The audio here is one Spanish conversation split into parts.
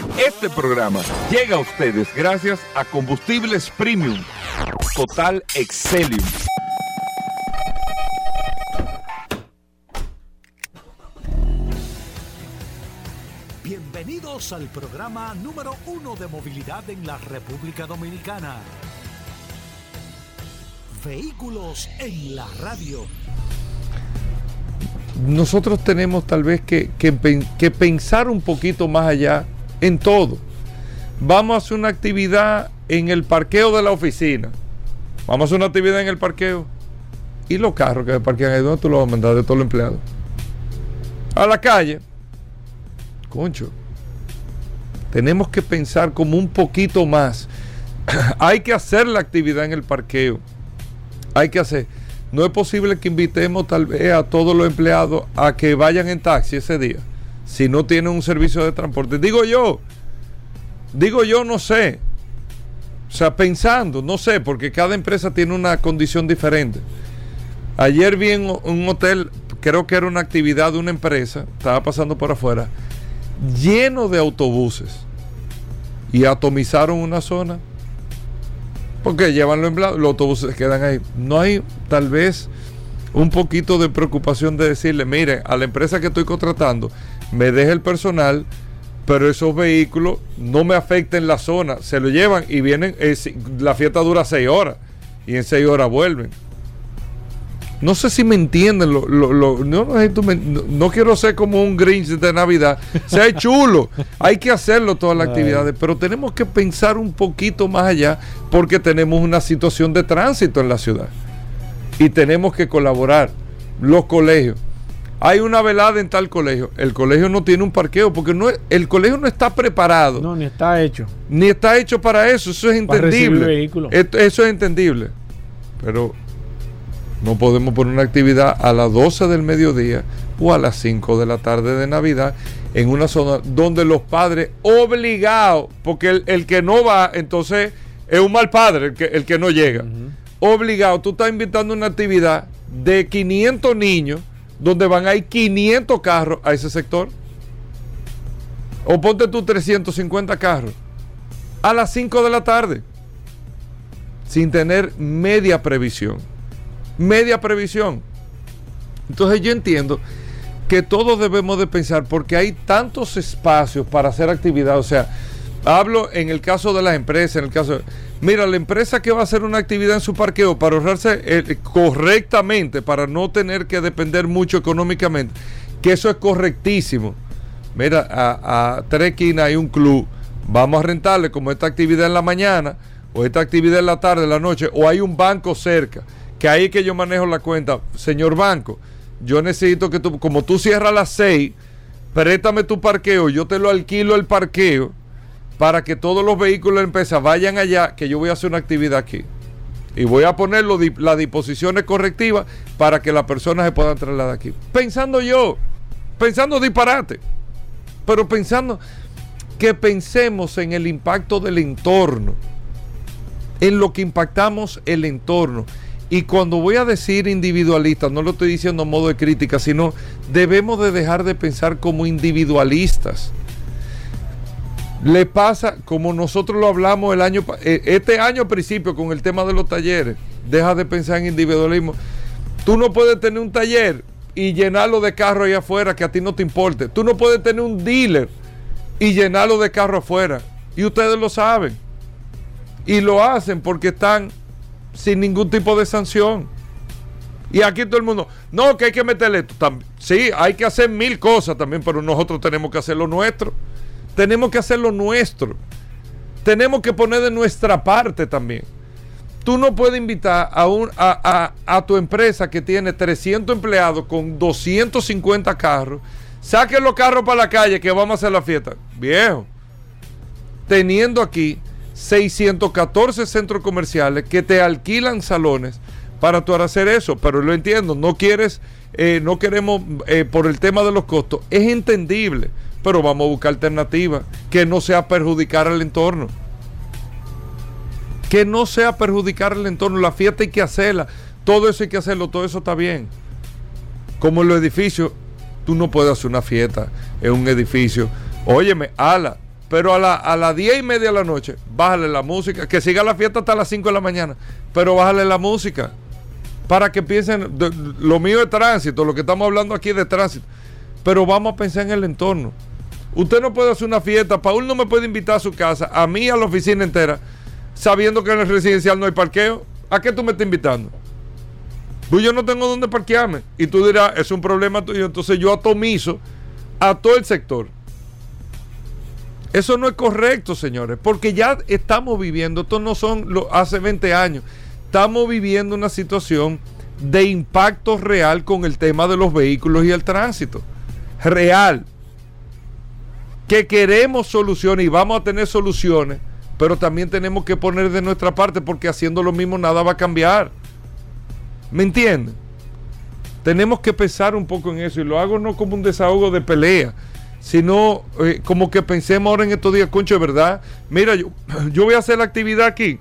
Este programa llega a ustedes gracias a Combustibles Premium Total Excelium. Bienvenidos al programa número uno de movilidad en la República Dominicana. Vehículos en la radio. Nosotros tenemos tal vez que, que, que pensar un poquito más allá en todo. Vamos a hacer una actividad en el parqueo de la oficina. Vamos a hacer una actividad en el parqueo. ¿Y los carros que se parquean ahí? ¿Dónde tú los vas a mandar de todos los empleados? A la calle. Concho. Tenemos que pensar como un poquito más. Hay que hacer la actividad en el parqueo. Hay que hacer. No es posible que invitemos tal vez a todos los empleados a que vayan en taxi ese día si no tienen un servicio de transporte. Digo yo, digo yo, no sé. O sea, pensando, no sé, porque cada empresa tiene una condición diferente. Ayer vi en un hotel, creo que era una actividad de una empresa, estaba pasando por afuera, lleno de autobuses. Y atomizaron una zona. Porque llevan los los autobuses quedan ahí. No hay tal vez un poquito de preocupación de decirle, mire, a la empresa que estoy contratando, me deje el personal, pero esos vehículos no me afecten la zona, se lo llevan y vienen, eh, la fiesta dura seis horas y en seis horas vuelven. No sé si me entienden, lo, no, quiero ser como un Grinch de Navidad, sea chulo, hay que hacerlo todas las actividades, pero tenemos que pensar un poquito más allá porque tenemos una situación de tránsito en la ciudad y tenemos que colaborar los colegios hay una velada en tal colegio. El colegio no tiene un parqueo porque no el colegio no está preparado. No, ni está hecho. Ni está hecho para eso. Eso es entendible. Eso es entendible. Pero no podemos poner una actividad a las 12 del mediodía o a las 5 de la tarde de Navidad en una zona donde los padres obligados, porque el, que no va, entonces es un mal padre el que, el que no llega. Obligado, tú estás invitando una actividad de 500 niños donde van a ir 500 carros a ese sector. O ponte tú 350 carros a las 5 de la tarde sin tener media previsión. Media previsión. Entonces yo entiendo que todos debemos de pensar porque hay tantos espacios para hacer actividad. O sea, hablo en el caso de las empresas, en el caso de Mira, la empresa que va a hacer una actividad en su parqueo para ahorrarse eh, correctamente, para no tener que depender mucho económicamente, que eso es correctísimo. Mira, a, a tres hay un club, vamos a rentarle como esta actividad en la mañana, o esta actividad en la tarde, en la noche, o hay un banco cerca, que ahí que yo manejo la cuenta. Señor banco, yo necesito que tú, como tú cierras a las seis, préstame tu parqueo, yo te lo alquilo el parqueo para que todos los vehículos de empresa vayan allá, que yo voy a hacer una actividad aquí. Y voy a poner las disposiciones correctivas para que las personas se puedan trasladar aquí. Pensando yo, pensando disparate, pero pensando que pensemos en el impacto del entorno, en lo que impactamos el entorno. Y cuando voy a decir individualista, no lo estoy diciendo a modo de crítica, sino debemos de dejar de pensar como individualistas le pasa como nosotros lo hablamos el año eh, este año al principio con el tema de los talleres. Deja de pensar en individualismo. Tú no puedes tener un taller y llenarlo de carros ahí afuera que a ti no te importe. Tú no puedes tener un dealer y llenarlo de carros afuera. Y ustedes lo saben. Y lo hacen porque están sin ningún tipo de sanción. Y aquí todo el mundo, no, que hay que meterle. Sí, hay que hacer mil cosas también, pero nosotros tenemos que hacer lo nuestro. Tenemos que hacer lo nuestro. Tenemos que poner de nuestra parte también. Tú no puedes invitar a, un, a, tu empresa que tiene 300 empleados con 250 carros. Saquen los carros para la calle que vamos a hacer la fiesta. Viejo. Teniendo aquí 614 centros comerciales que te alquilan salones para tú hacer eso. Pero lo entiendo. No quieres, eh, no queremos eh, por el tema de los costos. Es entendible pero vamos a buscar alternativas que no sea perjudicar al entorno. Que no sea perjudicar al entorno. La fiesta hay que hacerla. Todo eso hay que hacerlo. Todo eso está bien. Como en los edificios, tú no puedes hacer una fiesta en un edificio. Óyeme, ala, pero a, a las 10 y media de la noche, bájale la música. Que siga la fiesta hasta las 5 de la mañana, pero bájale la música. Para que piensen, lo mío es tránsito, lo que estamos hablando aquí es de tránsito. Pero vamos a pensar en el entorno. Usted no puede hacer una fiesta, Paul no me puede invitar a su casa, a mí, a la oficina entera, sabiendo que en el residencial no hay parqueo. ¿A qué tú me estás invitando? Pues yo no tengo dónde parquearme. Y tú dirás, es un problema tuyo. Entonces yo atomizo a todo el sector. Eso no es correcto, señores, porque ya estamos viviendo, esto no son lo, hace 20 años, estamos viviendo una situación de impacto real con el tema de los vehículos y el tránsito. Real. Que queremos soluciones y vamos a tener soluciones, pero también tenemos que poner de nuestra parte porque haciendo lo mismo nada va a cambiar. ¿Me entienden? Tenemos que pensar un poco en eso y lo hago no como un desahogo de pelea sino eh, como que pensemos ahora en estos días, concho, verdad. Mira, yo, yo voy a hacer la actividad aquí,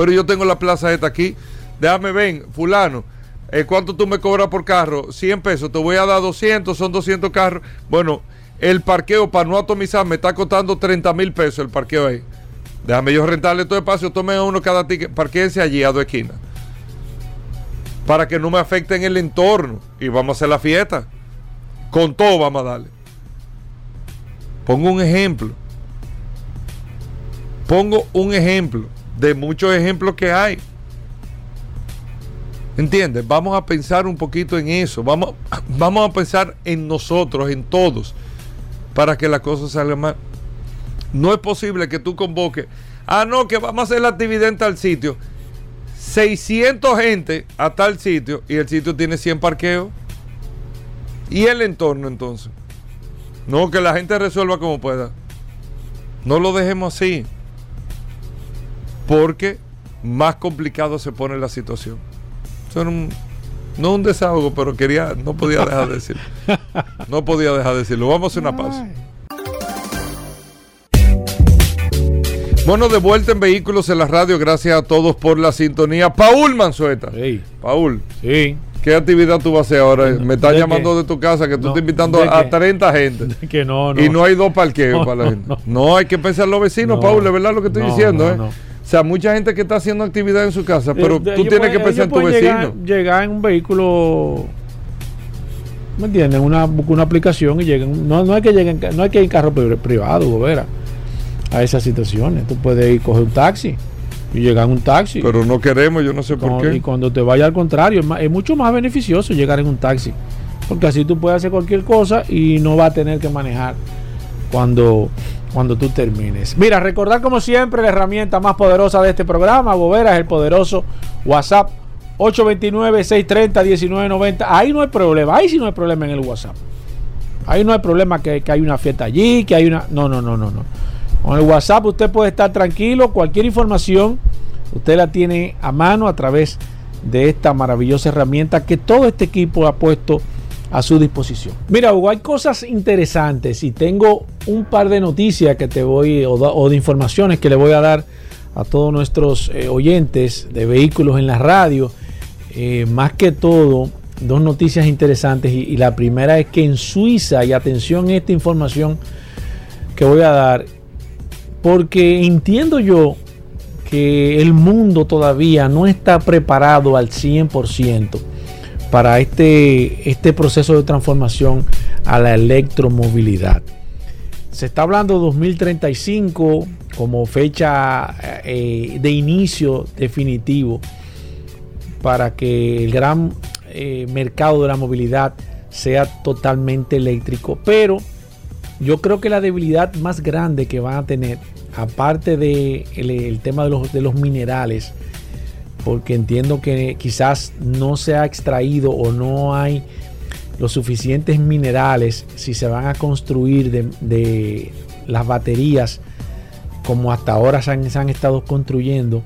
pero yo tengo la plaza esta aquí. Déjame ven, fulano. Eh, ¿Cuánto tú me cobras por carro? 100 pesos, te voy a dar 200, son 200 carros. Bueno, el parqueo para no atomizar me está costando 30 mil pesos el parqueo ahí. Déjame yo rentarle todo espacio, tome uno cada ticket, parqueense allí a dos esquinas. Para que no me afecten el entorno. Y vamos a hacer la fiesta. Con todo vamos a darle. Pongo un ejemplo. Pongo un ejemplo de muchos ejemplos que hay. ¿Entiendes? Vamos a pensar un poquito en eso. Vamos, vamos a pensar en nosotros, en todos, para que la cosa salga más. No es posible que tú convoques. Ah, no, que vamos a hacer la actividad en tal sitio. 600 gente a tal sitio y el sitio tiene 100 parqueos. ¿Y el entorno entonces? No, que la gente resuelva como pueda. No lo dejemos así. Porque más complicado se pone la situación. Eso un, no un desahogo, pero quería, no podía dejar de decirlo. No podía dejar de decirlo. Vamos a hacer una pausa. Bueno, de vuelta en Vehículos en la Radio. Gracias a todos por la sintonía. Paul Manzueta. Paul. Sí. ¿Qué actividad tú vas a hacer ahora? Me estás llamando de tu casa que tú estás invitando a 30 gente. Que no, Y no hay dos parqueos para la gente. No, hay que pensar en los vecinos, Paul, es verdad lo que estoy diciendo, ¿eh? O sea, mucha gente que está haciendo actividad en su casa, pero eh, tú tienes que pensar en tu vecino. Llegar, en un vehículo, ¿me entiendes? Una, una aplicación y lleguen. No, no hay que lleguen, no hay que ir en carro privado, ver a esas situaciones. Tú puedes ir coger un taxi y llegar en un taxi. Pero no queremos, yo no sé por qué. Y cuando te vaya al contrario, es, mucho más beneficioso llegar en un taxi. Porque así tú puedes hacer cualquier cosa y no vas a tener que manejar cuando, cuando tú termines. Mira, recordar como siempre la herramienta más poderosa de este programa, Bobera, es el poderoso WhatsApp 829-630-1990. Ahí no hay problema, ahí sí no hay problema en el WhatsApp. Ahí no hay problema que, que hay una fiesta allí, que hay una... No, no, no, no, no. Con el WhatsApp usted puede estar tranquilo, cualquier información usted la tiene a mano a través de esta maravillosa herramienta que todo este equipo ha puesto a su disposición. Mira, Hugo, hay cosas interesantes y tengo un par de noticias que te voy o, de informaciones que le voy a dar a todos nuestros eh, oyentes de vehículos en la radio. Eh, más que todo, dos noticias interesantes y, y la primera es que en Suiza, y atención a esta información que voy a dar, porque entiendo yo que el mundo todavía no está preparado al 100% para este, este proceso de transformación a la electromovilidad. Se está hablando de 2035 como fecha eh, de inicio definitivo para que el gran eh, mercado de la movilidad sea totalmente eléctrico, pero yo creo que la debilidad más grande que van a tener, aparte del de el tema de los, de los minerales, porque entiendo que quizás no se ha extraído o no hay los suficientes minerales si se van a construir de, las baterías como hasta ahora se han, estado construyendo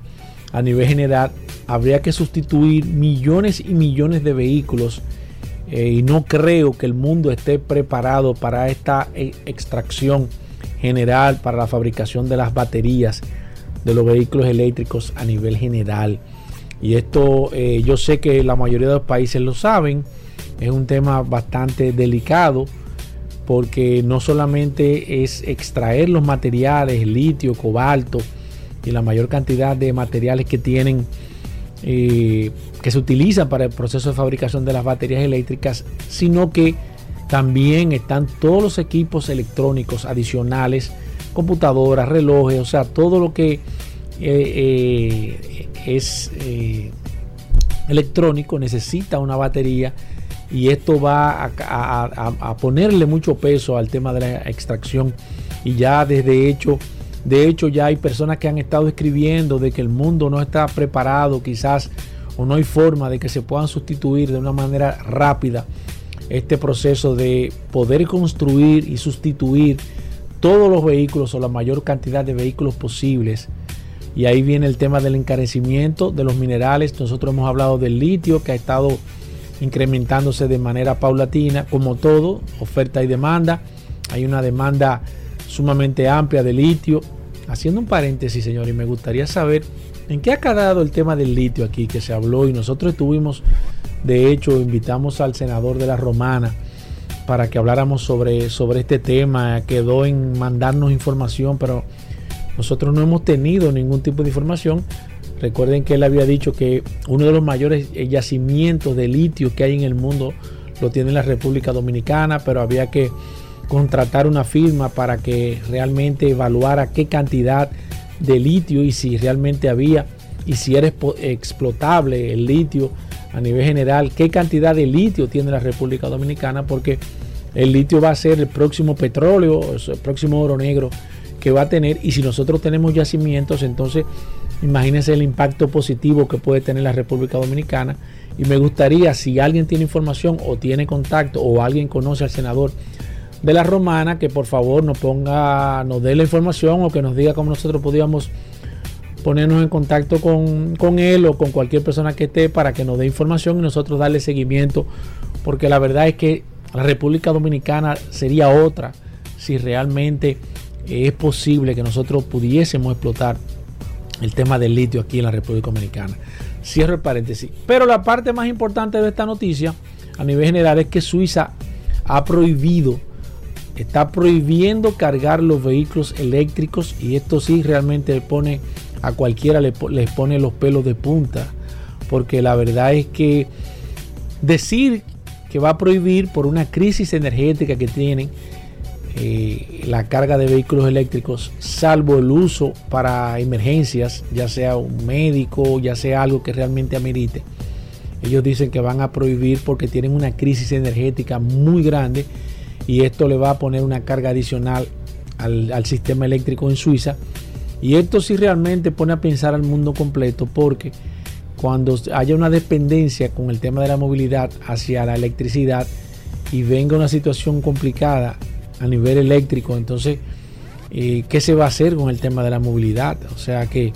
a nivel general, habría que sustituir millones y millones de vehículos eh, y no creo que el mundo esté preparado para esta eh, extracción general, para la fabricación de las baterías de los vehículos eléctricos a nivel general. Y esto eh, yo sé que la mayoría de los países lo saben, es un tema bastante delicado, porque no solamente es extraer los materiales, litio, cobalto y la mayor cantidad de materiales que tienen, eh, que se utilizan para el proceso de fabricación de las baterías eléctricas, sino que también están todos los equipos electrónicos adicionales, computadoras, relojes, o sea, todo lo que eh, es electrónico necesita una batería y esto va a, ponerle mucho peso al tema de la extracción. Y ya desde hecho de hecho ya hay personas que han estado escribiendo de que el mundo no está preparado quizás o no hay forma de que se puedan sustituir de una manera rápida este proceso de poder construir y sustituir todos los vehículos o la mayor cantidad de vehículos posibles y ahí viene el tema del encarecimiento de los minerales nosotros hemos hablado del litio que ha estado incrementándose de manera paulatina, como todo, oferta y demanda. Hay una demanda sumamente amplia de litio. Haciendo un paréntesis, señor, y me gustaría saber en qué ha quedado el tema del litio aquí que se habló y nosotros estuvimos, de hecho, invitamos al senador de la Romana para que habláramos sobre, sobre este tema. Quedó en mandarnos información, pero nosotros no hemos tenido ningún tipo de información. Recuerden que él había dicho que uno de los mayores yacimientos de litio que hay en el mundo lo tiene la República Dominicana, pero había que contratar una firma para que realmente evaluara qué cantidad de litio y si realmente había y si era explotable el litio a nivel general, qué cantidad de litio tiene la República Dominicana, porque el litio va a ser el próximo petróleo, el próximo oro negro que va a tener y si nosotros tenemos yacimientos, entonces Imagínense el impacto positivo que puede tener la República Dominicana. Y me gustaría, si alguien tiene información o tiene contacto o alguien conoce al senador de la Romana, que por favor nos ponga, nos dé la información o que nos diga cómo nosotros podíamos ponernos en contacto con, con, él o con cualquier persona que esté para que nos dé información y nosotros darle seguimiento. Porque la verdad es que la República Dominicana sería otra si realmente es posible que nosotros pudiésemos explotar el tema del litio aquí en la República Dominicana. Cierro el paréntesis. Pero la parte más importante de esta noticia a nivel general es que Suiza ha prohibido, está prohibiendo cargar los vehículos eléctricos y esto sí realmente pone a cualquiera le, les pone los pelos de punta. Porque la verdad es que decir que va a prohibir por una crisis energética que tienen eh, la carga de vehículos eléctricos, salvo el uso para emergencias, ya sea un médico, ya sea algo que realmente amerite. Ellos dicen que van a prohibir porque tienen una crisis energética muy grande y esto le va a poner una carga adicional al, al sistema eléctrico en Suiza. Y esto sí realmente pone a pensar al mundo completo porque cuando haya una dependencia con el tema de la movilidad hacia la electricidad y venga una situación complicada a nivel eléctrico. Entonces, eh, ¿qué se va a hacer con el tema de la movilidad? O sea que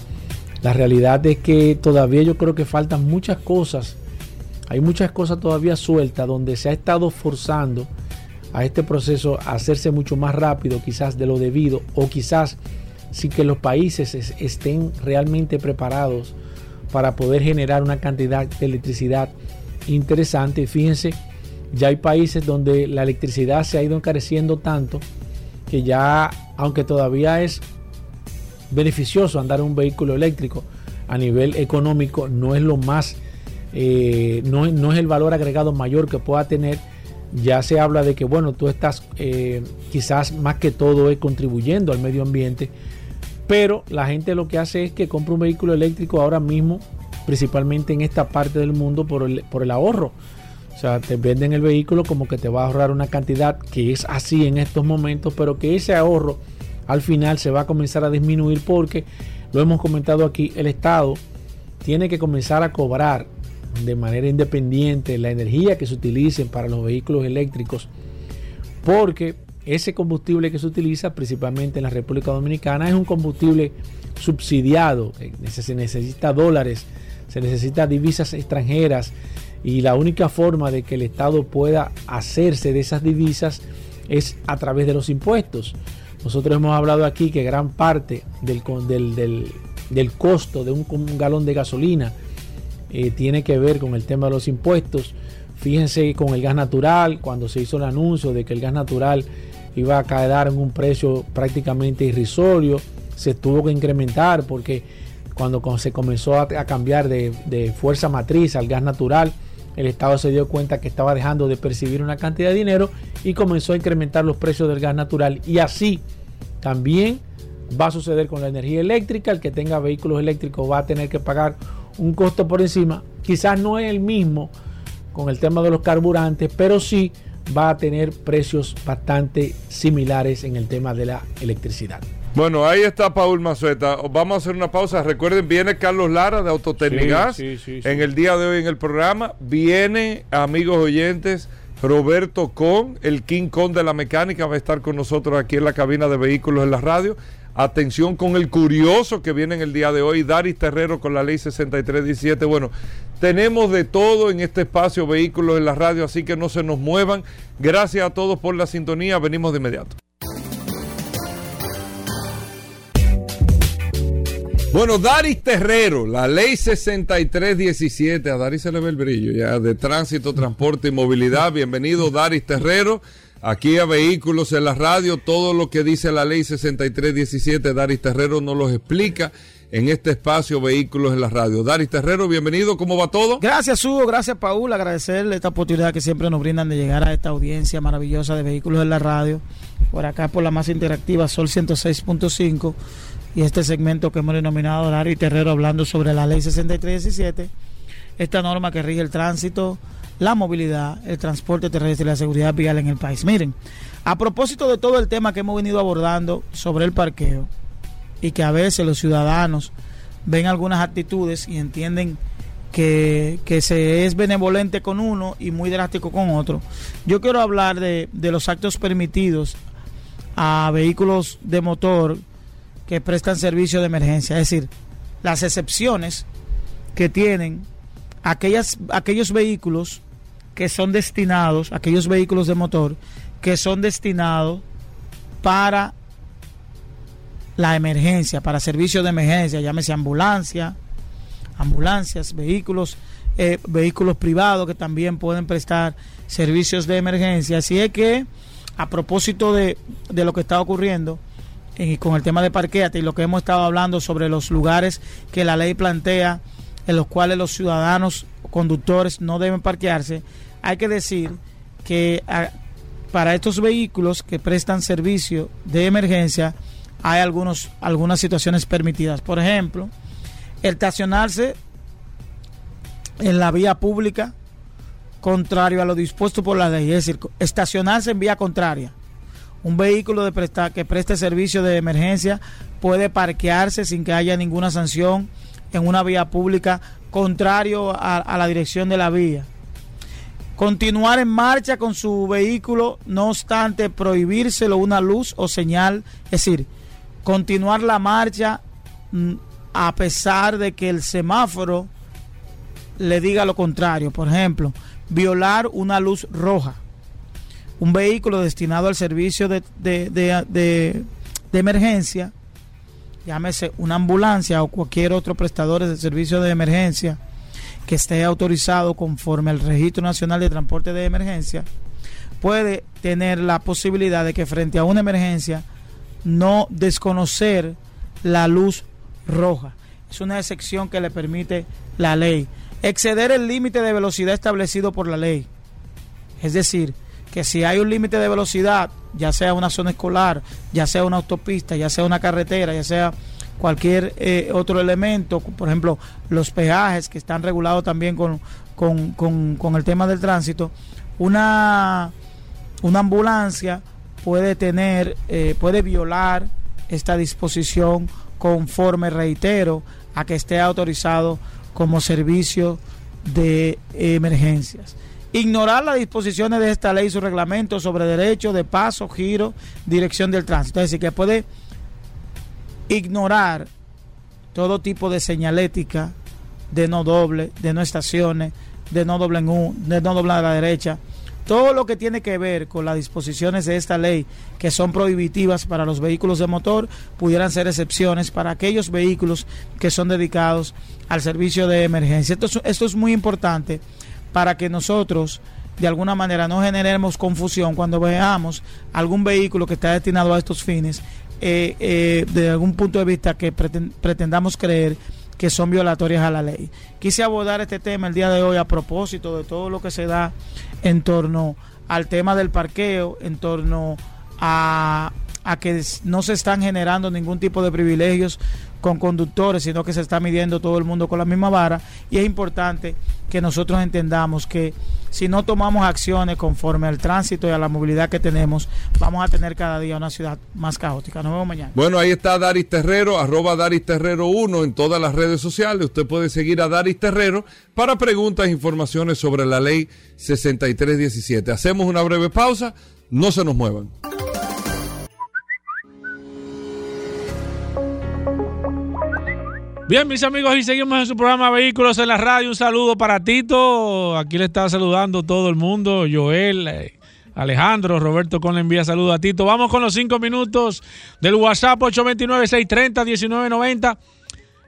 la realidad es que todavía yo creo que faltan muchas cosas. Hay muchas cosas todavía sueltas donde se ha estado forzando a este proceso a hacerse mucho más rápido quizás de lo debido o quizás sin que los países estén realmente preparados para poder generar una cantidad de electricidad interesante. Fíjense ya hay países donde la electricidad se ha ido encareciendo tanto que ya, aunque todavía es beneficioso andar en un vehículo eléctrico a nivel económico, no es lo más, eh, no, es el valor agregado mayor que pueda tener. Ya se habla de que, bueno, tú estás eh, quizás más que todo es contribuyendo al medio ambiente, pero la gente lo que hace es que compra un vehículo eléctrico ahora mismo, principalmente en esta parte del mundo, por el ahorro o sea, te venden el vehículo como que te va a ahorrar una cantidad que es así en estos momentos, pero que ese ahorro al final se va a comenzar a disminuir porque, lo hemos comentado aquí, el Estado tiene que comenzar a cobrar de manera independiente la energía que se utilice para los vehículos eléctricos porque ese combustible que se utiliza principalmente en la República Dominicana es un combustible subsidiado, eh, se necesita dólares, se necesita divisas extranjeras, y la única forma de que el Estado pueda hacerse de esas divisas es a través de los impuestos. Nosotros hemos hablado aquí que gran parte del, del, costo de un, galón de gasolina eh, tiene que ver con el tema de los impuestos. fíjense con el gas natural, cuando se hizo el anuncio de que el gas natural iba a quedar en un precio prácticamente irrisorio, se tuvo que incrementar porque cuando se comenzó a, cambiar de, fuerza matriz al gas natural, el Estado se dio cuenta que estaba dejando de percibir una cantidad de dinero y comenzó a incrementar los precios del gas natural. Y así también va a suceder con la energía eléctrica. El que tenga vehículos eléctricos va a tener que pagar un costo por encima. Quizás no es el mismo con el tema de los carburantes, pero sí va a tener precios bastante similares en el tema de la electricidad. Bueno, ahí está Paul Mazueta. Vamos a hacer una pausa. Recuerden, viene Carlos Lara de Autotecnigas en el día de hoy en el programa. Viene, amigos oyentes, Roberto Con, el King Kong de la mecánica, va a estar con nosotros aquí en la cabina de vehículos en la radio. Atención con el curioso que viene en el día de hoy, Daris Terrero con la ley 6317. Bueno, tenemos de todo en este espacio vehículos en la radio, así que no se nos muevan. Gracias a todos por la sintonía. Venimos de inmediato. Bueno, Daris Terrero, la ley 6317, a Daris se le ve el brillo ya, de tránsito, transporte y movilidad. Bienvenido, Daris Terrero, aquí a Vehículos en la Radio. Todo lo que dice la ley 6317, Daris Terrero nos lo explica en este espacio Vehículos en la Radio. Daris Terrero, bienvenido, ¿cómo va todo? Gracias, Hugo, gracias, Paul, agradecerle esta oportunidad que siempre nos brindan de llegar a esta audiencia maravillosa de Vehículos en la Radio. Por acá, por la más interactiva, Sol 106.5 y este segmento que hemos denominado Dario y Terrero hablando sobre la ley 6317, esta norma que rige el tránsito, la movilidad, el transporte terrestre y la seguridad vial en el país. Miren, a propósito de todo el tema que hemos venido abordando sobre el parqueo y que a veces los ciudadanos ven algunas actitudes y entienden que, se es benevolente con uno y muy drástico con otro. Yo quiero hablar de, de los actos permitidos a vehículos de motor que prestan servicio de emergencia. Es decir, las excepciones que tienen aquellas, aquellos vehículos que son destinados, aquellos vehículos de motor que son destinados para la emergencia, para servicio de emergencia, llámese ambulancia, ambulancias, vehículos, eh, vehículos privados que también pueden prestar servicios de emergencia. Así es que, a propósito de, de lo que está ocurriendo, con el tema de parqueate y lo que hemos estado hablando sobre los lugares que la ley plantea en los cuales los ciudadanos conductores no deben parquearse, hay que decir que ah, para estos vehículos que prestan servicio de emergencia hay algunos, algunas situaciones permitidas. Por ejemplo, estacionarse en la vía pública contrario a lo dispuesto por la ley, es decir, estacionarse en vía contraria un vehículo de presta, que preste servicio de emergencia puede parquearse sin que haya ninguna sanción en una vía pública contrario a, la dirección de la vía. Continuar en marcha con su vehículo, no obstante prohibírselo una luz o señal, es decir, continuar la marcha mm, a pesar de que el semáforo le diga lo contrario. Por ejemplo, violar una luz roja un vehículo destinado al servicio de, de, emergencia, llámese una ambulancia o cualquier otro prestador de servicio de emergencia que esté autorizado conforme al Registro Nacional de Transporte de Emergencia, puede tener la posibilidad de que frente a una emergencia no desconocer la luz roja. Es una excepción que le permite la ley. Exceder el límite de velocidad establecido por la ley. Es decir, que si hay un límite de velocidad, ya sea una zona escolar, ya sea una autopista, ya sea una carretera, ya sea cualquier eh, otro elemento, por ejemplo, los peajes que están regulados también con, con, el tema del tránsito, una, una ambulancia puede tener, eh, puede violar esta disposición conforme, reitero, a que esté autorizado como servicio de emergencias. Ignorar las disposiciones de esta ley y su reglamento sobre derecho de paso, giro, dirección del tránsito. Es decir, que puede ignorar todo tipo de señalética de no doble, de no estaciones, de no doble en U, de no doble a la derecha. Todo lo que tiene que ver con las disposiciones de esta ley que son prohibitivas para los vehículos de motor pudieran ser excepciones para aquellos vehículos que son dedicados al servicio de emergencia. Esto es muy importante para que nosotros de alguna manera no generemos confusión cuando veamos algún vehículo que está destinado a estos fines, eh, eh, de algún punto de vista que pretendamos creer que son violatorias a la ley. Quise abordar este tema el día de hoy a propósito de todo lo que se da en torno al tema del parqueo, en torno a, a que no se están generando ningún tipo de privilegios con conductores, sino que se está midiendo todo el mundo con la misma vara. Y es importante que nosotros entendamos que si no tomamos acciones conforme al tránsito y a la movilidad que tenemos, vamos a tener cada día una ciudad más caótica. Nos vemos mañana. Bueno, ahí está Daris Terrero, arroba Daris Terrero 1 en todas las redes sociales. Usted puede seguir a Daris Terrero para preguntas e informaciones sobre la ley 6317. Hacemos una breve pausa, no se nos muevan. Bien, mis amigos, y seguimos en su programa Vehículos en la Radio. Un saludo para Tito. Aquí le está saludando todo el mundo. Joel, eh, Alejandro, Roberto con le envía saludos a Tito. Vamos con los cinco minutos del WhatsApp 829-630-1990.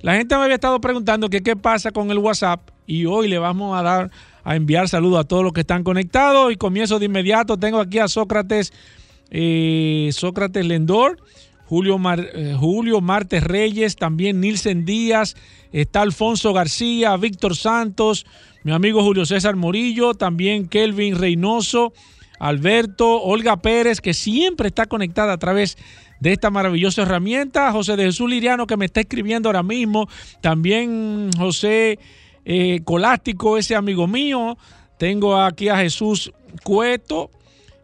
La gente me había estado preguntando qué pasa con el WhatsApp y hoy le vamos a dar a enviar saludos a todos los que están conectados y comienzo de inmediato. Tengo aquí a Sócrates, eh, Sócrates Lendor. Julio, eh, Julio Martes Reyes, también Nilsen Díaz, está Alfonso García, Víctor Santos, mi amigo Julio César Morillo, también Kelvin Reynoso, Alberto, Olga Pérez, que siempre está conectada a través de esta maravillosa herramienta, José de Jesús Liriano, que me está escribiendo ahora mismo, también José eh, Colástico, ese amigo mío, tengo aquí a Jesús Cueto,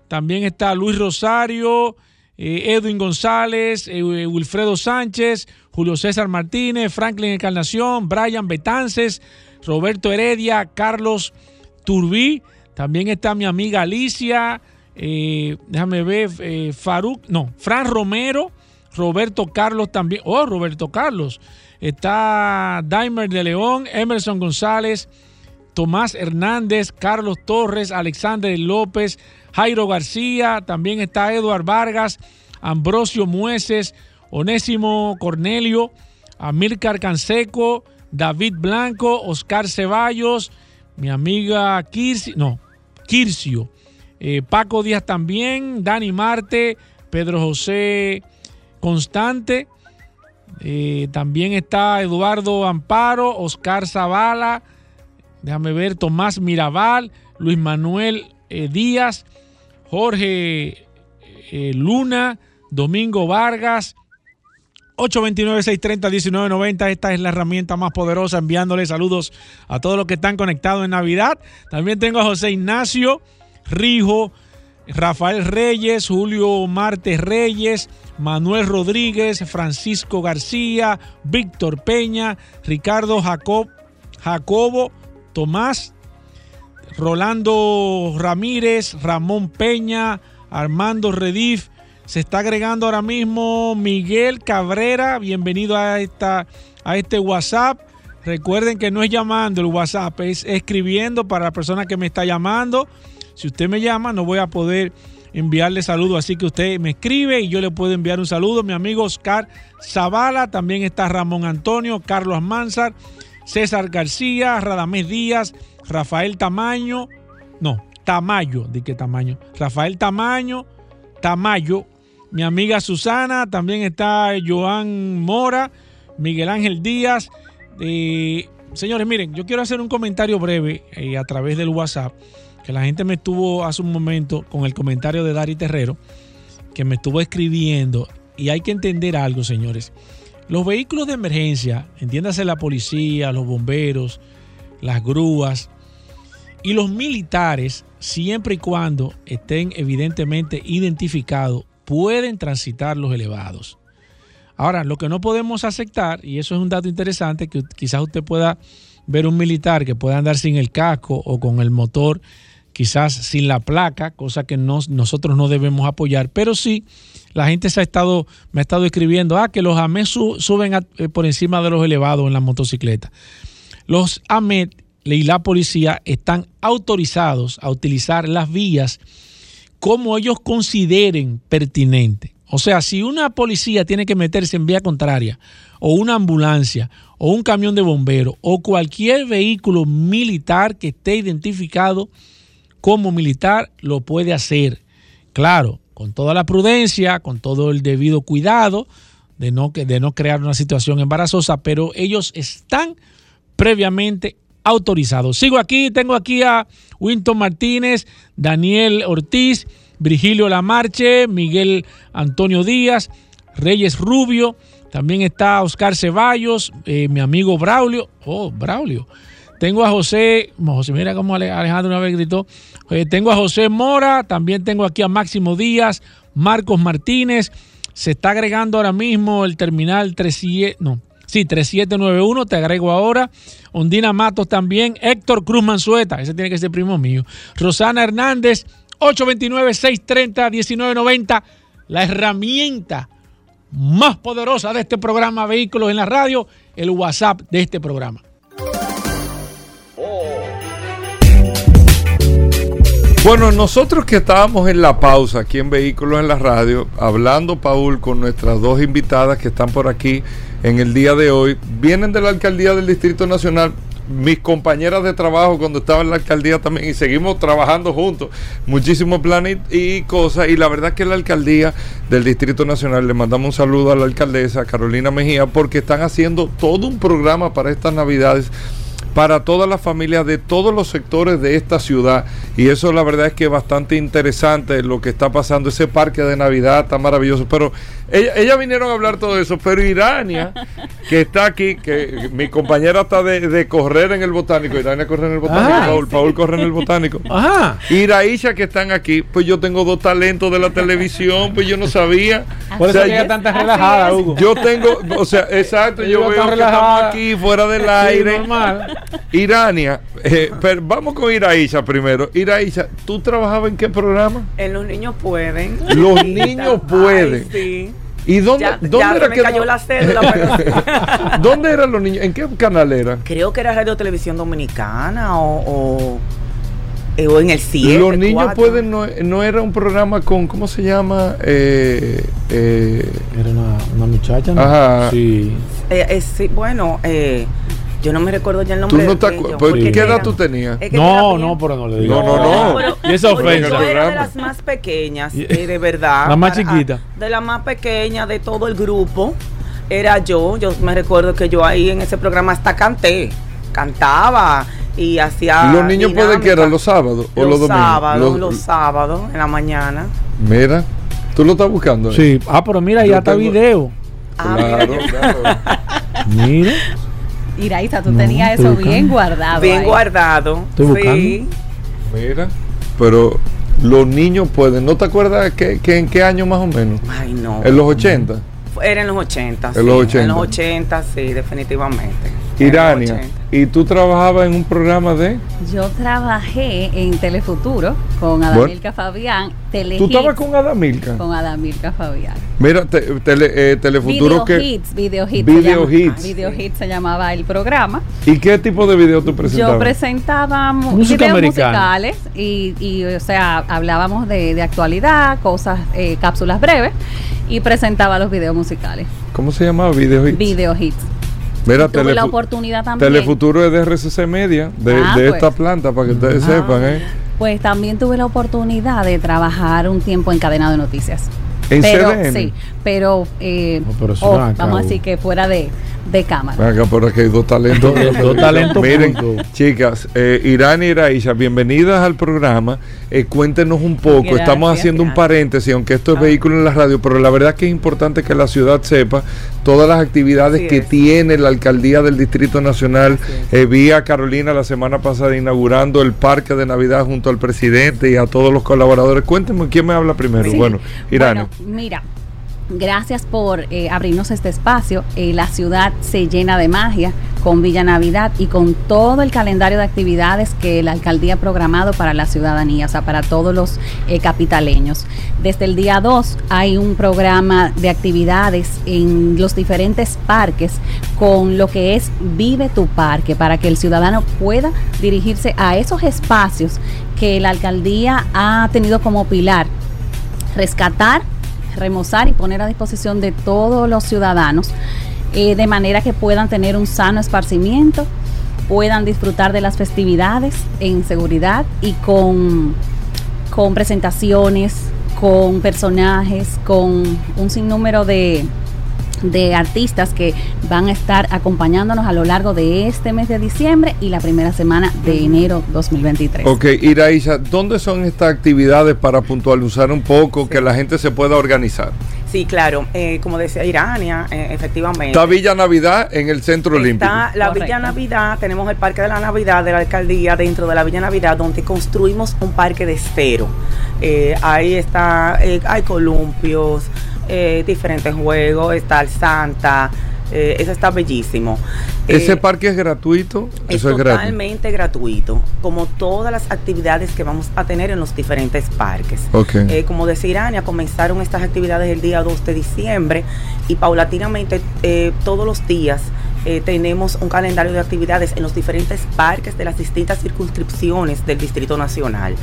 también está Luis Rosario, eh, Edwin González, eh, Wilfredo Sánchez, Julio César Martínez, Franklin Encarnación, Brian Betances, Roberto Heredia, Carlos Turbí. También está mi amiga Alicia, eh, déjame ver, Faruk, no, Fran Romero, Roberto Carlos también, oh, Roberto Carlos. Está Daimer de León, Emerson González, Tomás Hernández, Carlos Torres, Alexander López, Jairo García, también está Eduard Vargas, Ambrosio Mueces, Onésimo Cornelio, Amílcar Canseco, David Blanco, Oscar Ceballos, mi amiga Kirsi, no, Kircio, eh, Paco Díaz también, Dani Marte, Pedro José Constante, eh, también está Eduardo Amparo, Oscar Zavala, déjame ver, Tomás Mirabal, Luis Manuel eh, Díaz, Jorge eh, Luna, Domingo Vargas, 829-630-1990. Esta es la herramienta más poderosa, enviándole saludos a todos los que están conectados en Navidad. También tengo a José Ignacio Rijo, Rafael Reyes, Julio Martes Reyes, Manuel Rodríguez, Francisco García, Víctor Peña, Ricardo Jacob, Jacobo, Tomás Rolando Ramírez, Ramón Peña, Armando Redif. Se está agregando ahora mismo Miguel Cabrera. Bienvenido a, esta, a este WhatsApp. Recuerden que no es llamando el WhatsApp, es escribiendo para la persona que me está llamando. Si usted me llama, no voy a poder enviarle saludos, así que usted me escribe y yo le puedo enviar un saludo. Mi amigo Oscar Zavala, también está Ramón Antonio, Carlos Mansar, César García, Radamés Díaz, Rafael Tamaño, no, Tamayo, ¿de qué tamaño? Rafael Tamaño, Tamayo, mi amiga Susana, también está Joan Mora, Miguel Ángel Díaz. Eh, señores, miren, yo quiero hacer un comentario breve eh, a través del WhatsApp, que la gente me estuvo hace un momento con el comentario de Dari Terrero, que me estuvo escribiendo, y hay que entender algo, señores. Los vehículos de emergencia, entiéndase la policía, los bomberos, las grúas, y los militares, siempre y cuando estén evidentemente identificados, pueden transitar los elevados. Ahora, lo que no podemos aceptar, y eso es un dato interesante, que quizás usted pueda ver un militar que pueda andar sin el casco o con el motor, quizás sin la placa, cosa que nosotros no debemos apoyar, pero sí la gente se ha estado, me ha estado escribiendo, ah, que los AMED suben eh, por encima de los elevados en la motocicleta. Los AMED y la policía están autorizados a utilizar las vías como ellos consideren pertinente. O sea, si una policía tiene que meterse en vía contraria, o una ambulancia, o un camión de bomberos, o cualquier vehículo militar que esté identificado como militar, lo puede hacer. Claro, con toda la prudencia, con todo el debido cuidado de no, de no crear una situación embarazosa, pero ellos están previamente autorizados. Sigo aquí, tengo aquí a Winton Martínez, Daniel Ortiz, Virgilio Lamarche, Miguel Antonio Díaz, Reyes Rubio, también está Oscar Ceballos, eh, mi amigo Braulio. Oh, Braulio. Tengo a José, mira cómo Alejandro una vez gritó. Eh, tengo a José Mora, también tengo aquí a Máximo Díaz, Marcos Martínez. Se está agregando ahora mismo el terminal 37, no, sí, 3791, te agrego ahora. Ondina Matos también, Héctor Cruz Mansueta, ese tiene que ser primo mío. Rosana Hernández, 829-630-1990, la herramienta más poderosa de este programa Vehículos en la Radio, el WhatsApp de este programa. Bueno, nosotros que estábamos en la pausa aquí en Vehículos en la Radio, hablando, Paul, con nuestras dos invitadas que están por aquí en el día de hoy, vienen de la alcaldía del Distrito Nacional mis compañeras de trabajo cuando estaba en la alcaldía también y seguimos trabajando juntos, muchísimos planes y, cosas y la verdad que la alcaldía del Distrito Nacional le mandamos un saludo a la alcaldesa Carolina Mejía porque están haciendo todo un programa para estas navidades para todas las familias de todos los sectores de esta ciudad. Y eso la verdad es que es bastante interesante lo que está pasando. Ese parque de Navidad está maravilloso. Pero ella, vinieron a hablar todo eso. Pero Irania, que está aquí, que mi compañera está de, correr en el botánico. Irania corre en el botánico. Ah. Paul, Paul, corre en el botánico. Ajá. Iraísha, que están aquí. Pues yo tengo dos talentos de la televisión. Pues yo no sabía. Por eso que tanta relajada, Hugo. Yo tengo, o sea, exacto. Yo, veo que estamos aquí fuera del aire. normal. Irania, eh, pero vamos con Iraísa primero. Iraísa, ¿tú trabajabas en qué programa? En Los Niños Pueden. Los Niños Pueden. sí. ¿Y dónde, dónde era me cayó la cédula. ¿Dónde eran los niños? ¿En qué canal era? Creo que era Radio Televisión Dominicana o, eh, o, en el 7. Los niños pueden, no, era un programa con, ¿cómo se llama? Eh, era una, una, muchacha, ¿no? Ajá. Sí. sí bueno, eh, yo no me recuerdo ya el nombre. ¿Tú no te acuerdas? ¿Qué edad tú tenías? no, no, pero no le digo. No, no, no. y esa ofensa. Yo era de las más pequeñas, eh, de verdad. La más chiquita. De la más pequeña de todo el grupo. Era yo. Yo me recuerdo que yo ahí en ese programa hasta canté. Cantaba y hacía. ¿Los niños pueden que eran los sábados o los, los Sábados, los, sábados, en la mañana. Mira, tú lo estás buscando. Sí, ah, pero mira, ya está video. Ah, claro, claro. mira. Iraísa, tú tenías eso bien guardado. Bien guardado. sí. Mira, pero los niños pueden. ¿No te acuerdas que, en qué año más o menos? Ay, no. En los 80. Era en los 80. En los 80. En los 80, sí, definitivamente. Irania. ¿Y tú trabajabas en un programa de? Yo trabajé en Telefuturo con Adamilka Fabián. ¿Tú estabas con Adamilka? Con Adamilka Fabián. Mira, eh, Telefuturo que... Hits, video Hits. Video Hits. Video Hits se llamaba el programa. ¿Y qué tipo de video tú presentabas? Yo presentaba videos musicales y, o sea, hablábamos de, actualidad, cosas, eh, cápsulas breves y presentaba los videos musicales. ¿Cómo se llamaba? Video Hits. Video Hits. Mira, tuve la oportunidad también. Telefuturo es de RCC Media, de, ah, pues. esta planta, para que ustedes ah. sepan. ¿eh? Pues también tuve la oportunidad de trabajar un tiempo en cadena de noticias. ¿En pero, Sí, pero, eh, vamos a decir que fuera de, de cámara. Venga, por aquí hay dos talentos. dos talentos. Miren, chicas, eh, Irán y Iraisha, bienvenidas al programa. Eh, cuéntenos un poco. Estamos haciendo un paréntesis, aunque esto es ah. vehículo en la radio, pero la verdad que es importante que la ciudad sepa todas las actividades que tiene la alcaldía del Distrito Nacional. Eh, vi a Carolina la semana pasada inaugurando el parque de Navidad junto al presidente y a todos los colaboradores. Cuéntenme quién me habla primero. Bueno, Irán. mira, Gracias por eh, abrirnos este espacio. Eh, la ciudad se llena de magia con Villa Navidad y con todo el calendario de actividades que la alcaldía ha programado para la ciudadanía, o sea, para todos los eh, capitaleños. Desde el día 2 hay un programa de actividades en los diferentes parques con lo que es Vive tu Parque, para que el ciudadano pueda dirigirse a esos espacios que la alcaldía ha tenido como pilar rescatar remozar y poner a disposición de todos los ciudadanos eh, de manera que puedan tener un sano esparcimiento, puedan disfrutar de las festividades en seguridad y con, con presentaciones, con personajes, con un sinnúmero de, de artistas que van a estar acompañándonos a lo largo de este mes de diciembre y la primera semana de enero 2023. Ok, Iraísa, ¿dónde son estas actividades para puntualizar un poco, que la gente se pueda organizar? Sí, claro, eh, como decía Irania, eh, efectivamente. Está Villa Navidad en el Centro Olímpico. Está la Villa Navidad, tenemos el Parque de la Navidad de la Alcaldía dentro de la Villa Navidad, donde construimos un parque de estero. Eh, ahí está, hay columpios, eh, diferentes juegos, está el Santa, eh, eso está bellísimo. ¿Ese eh, parque es gratuito? Es totalmente gratuito, como todas las actividades que vamos a tener en los diferentes parques. como decía Irania, comenzaron estas actividades el día 2 de diciembre y paulatinamente todos los días tenemos un calendario de actividades en los diferentes parques de las distintas circunscripciones del Distrito Nacional.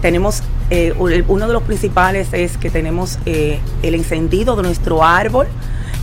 Tenemos eh, uno de los principales es que tenemos eh, el encendido de nuestro árbol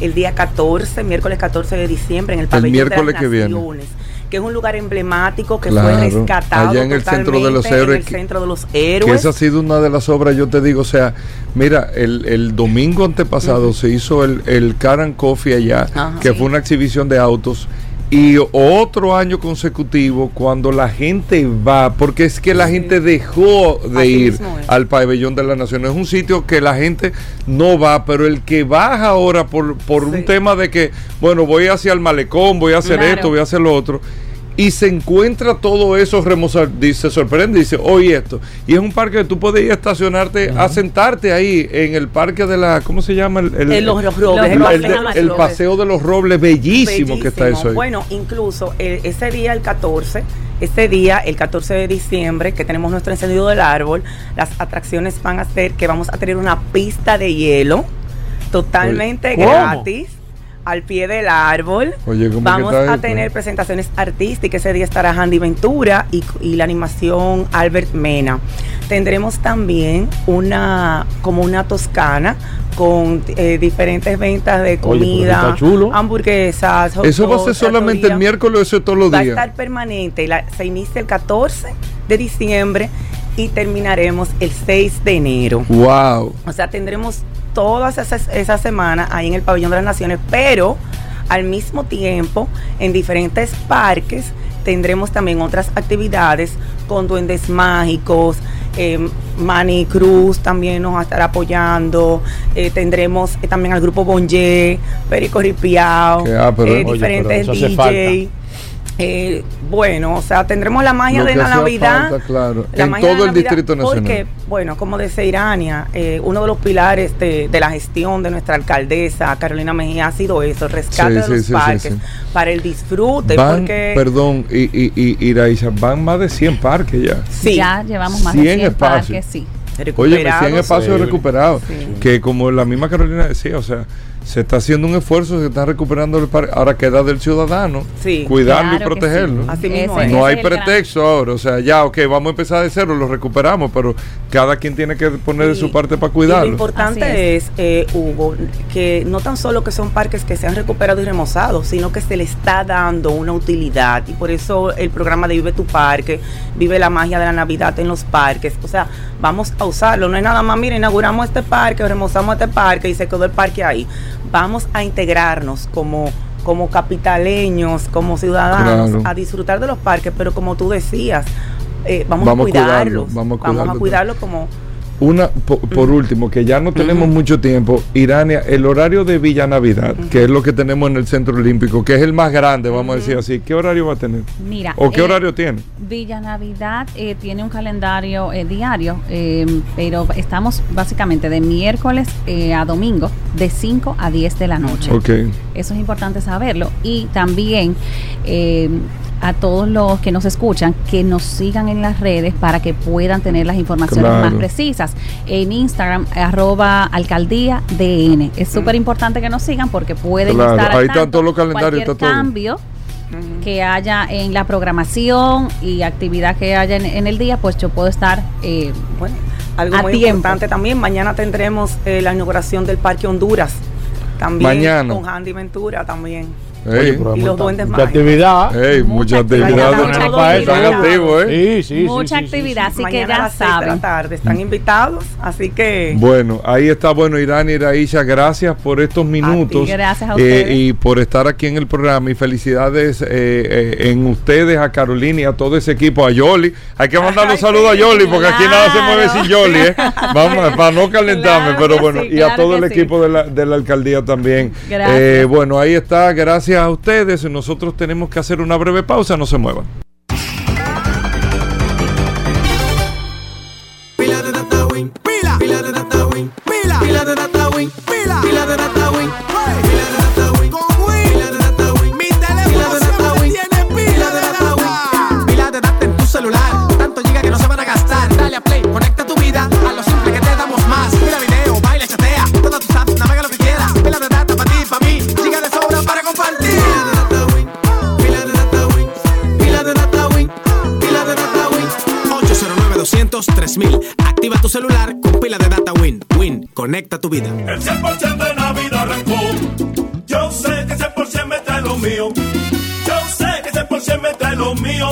el día 14, miércoles 14 de diciembre, en el pabellón de las Naciones. Que es un lugar emblemático que fue rescatado allá en el centro de los héroes. En el centro de los héroes. esa ha sido una de las obras, yo te digo, o sea, mira, el, domingo antepasado se hizo el, el Car Coffee allá, que fue una exhibición de autos y otro año consecutivo cuando la gente va, porque es que la gente dejó de ir al pabellón de la nación. Es un sitio que la gente no va, pero el que baja ahora por, por un tema de que, bueno, voy hacia el malecón, voy a hacer esto, voy a hacer lo otro y se encuentra todo eso remozado, se sorprende, dice, oye esto. Y es un parque que tú puedes ir a estacionarte, a sentarte ahí en el parque de la, ¿cómo se llama? El, el, los robles, el, paseo de los robles, bellísimo, que está eso ahí. Bueno, incluso eh, ese día, el 14, ese día, el 14 de diciembre, que tenemos nuestro encendido del árbol, las atracciones van a ser que vamos a tener una pista de hielo totalmente gratis al pie del árbol. Vamos a tener presentaciones artísticas. Ese día estará Handy Ventura y, la animación Albert Mena. Tendremos también una como una toscana con eh, diferentes ventas de comida, hamburguesas. ¿Eso va a ser solamente el miércoles eso todos los días? Va a estar permanente. se inicia el 14 de diciembre y terminaremos el 6 de enero. Wow. O sea, tendremos todas esas, esa semanas ahí en el Pabellón de las Naciones, pero al mismo tiempo en diferentes parques tendremos también otras actividades con duendes mágicos. Eh, Manny Cruz también nos va a estar apoyando. Eh, tendremos eh, también al grupo Bonje, Perico Ripiao, ah, eh, diferentes DJ. Eh, bueno, o sea, tendremos la magia de la Navidad. claro. en todo el Distrito Nacional. Porque, bueno, como decía Irania, eh, uno de los pilares de, la gestión de nuestra alcaldesa, Carolina Mejía, ha sido eso, el rescate de los parques para el disfrute. porque, perdón, y, y, y van más de 100 parques ya. Sí. Ya llevamos más de 100 espacios. parques, sí. Oye, 100 espacios recuperados. Que como la misma Carolina decía, o sea, se está haciendo un esfuerzo, se está recuperando el parque. Ahora queda del ciudadano cuidarlo y protegerlo. no hay pretexto ahora, o sea, ya, ok, vamos a empezar de cero, lo recuperamos, pero cada quien tiene que poner de su parte para cuidarlo. lo importante es, eh, Hugo, que no tan solo que son parques que se han recuperado y remozados, sino que se le está dando una utilidad y por eso el programa de Vive tu Parque, Vive la magia de la Navidad en los parques, o sea, vamos a usarlo, no es nada más, mira, inauguramos este parque, remozamos este parque y se quedó el parque ahí vamos a integrarnos como, como capitaleños, como ciudadanos, a disfrutar de los parques, pero como tú decías, eh, vamos, a cuidarlos, vamos a cuidarlo como una, por, último, que ya no tenemos mucho tiempo, Irania, el horario de Villa Navidad, que es lo que tenemos en el Centro Olímpico, que es el más grande, vamos a decir así, ¿qué horario va a tener? Mira, ¿o qué eh, horario tiene? Villa Navidad eh, tiene un calendario eh, diario, pero estamos básicamente de miércoles a domingo, de 5 a 10 de la noche. Ok. Eso es importante saberlo. Y también a todos los que nos escuchan que nos sigan en las redes para que puedan tener las informaciones más precisas. En Instagram, arroba alcaldía DN. Es súper importante que nos sigan porque pueden estar Ahí están todos los calendarios. Cualquier cambio que haya en la programación y actividad que haya en, el día, pues yo puedo estar... Eh, bueno algo muy importante también. Mañana tendremos eh, la inauguración del Parque Honduras. También Mañana. con Andy Ventura también y los duendes mucha actividad. mucha, actividad. ¿eh? Sí, sí, mucha actividad, así que ya saben. De tarde están invitados, así que. Bueno, ahí está. Bueno, Irán y Raisha, gracias por estos minutos. gracias a eh, y por estar aquí en el programa. Y felicidades eh, en ustedes, a Carolina y a todo ese equipo, a Yoli. Hay que mandar un saludo a Yoli, porque aquí nada se mueve sin Yoli, Vamos, para no calentarme, pero bueno, y a todo el equipo de la, de la alcaldía también. bueno, ahí está. Gracias a ustedes. Nosotros tenemos que hacer una breve pausa. No se muevan. Conecta tu vida. El 100% de Navidad arrancó. Yo sé que 100% me trae lo mío. Yo sé que 100% me trae lo mío.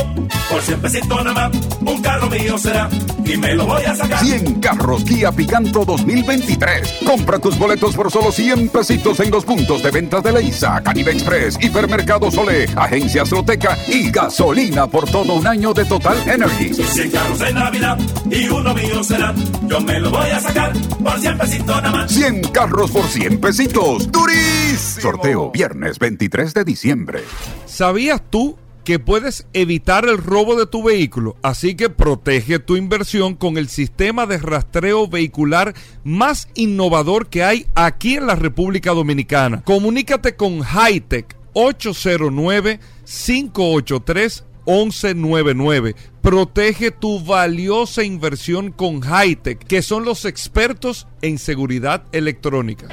Por 100 pesitos nada más, un carro mío será. Y me lo voy a sacar. 100 carros Kia Picanto 2023. Compra tus boletos por solo 100 pesitos en los puntos de venta de Leisa, Canive Express, Hipermercado Sole, Agencia Azoteca y gasolina por todo un año de Total Energy. 100 carros en Navidad y uno mío será. Yo me lo voy a sacar por 100 pesitos nada más. 100 carros por 100 pesitos. ¡Durísimo! Sorteo viernes 23 de diciembre. ¿Sabías tú que puedes evitar el robo de tu vehículo. Así que protege tu inversión con el sistema de rastreo vehicular más innovador que hay aquí en la República Dominicana. Comunícate con Hightech 809 583 1199. Protege tu valiosa inversión con Hightech, que son los expertos en seguridad electrónica.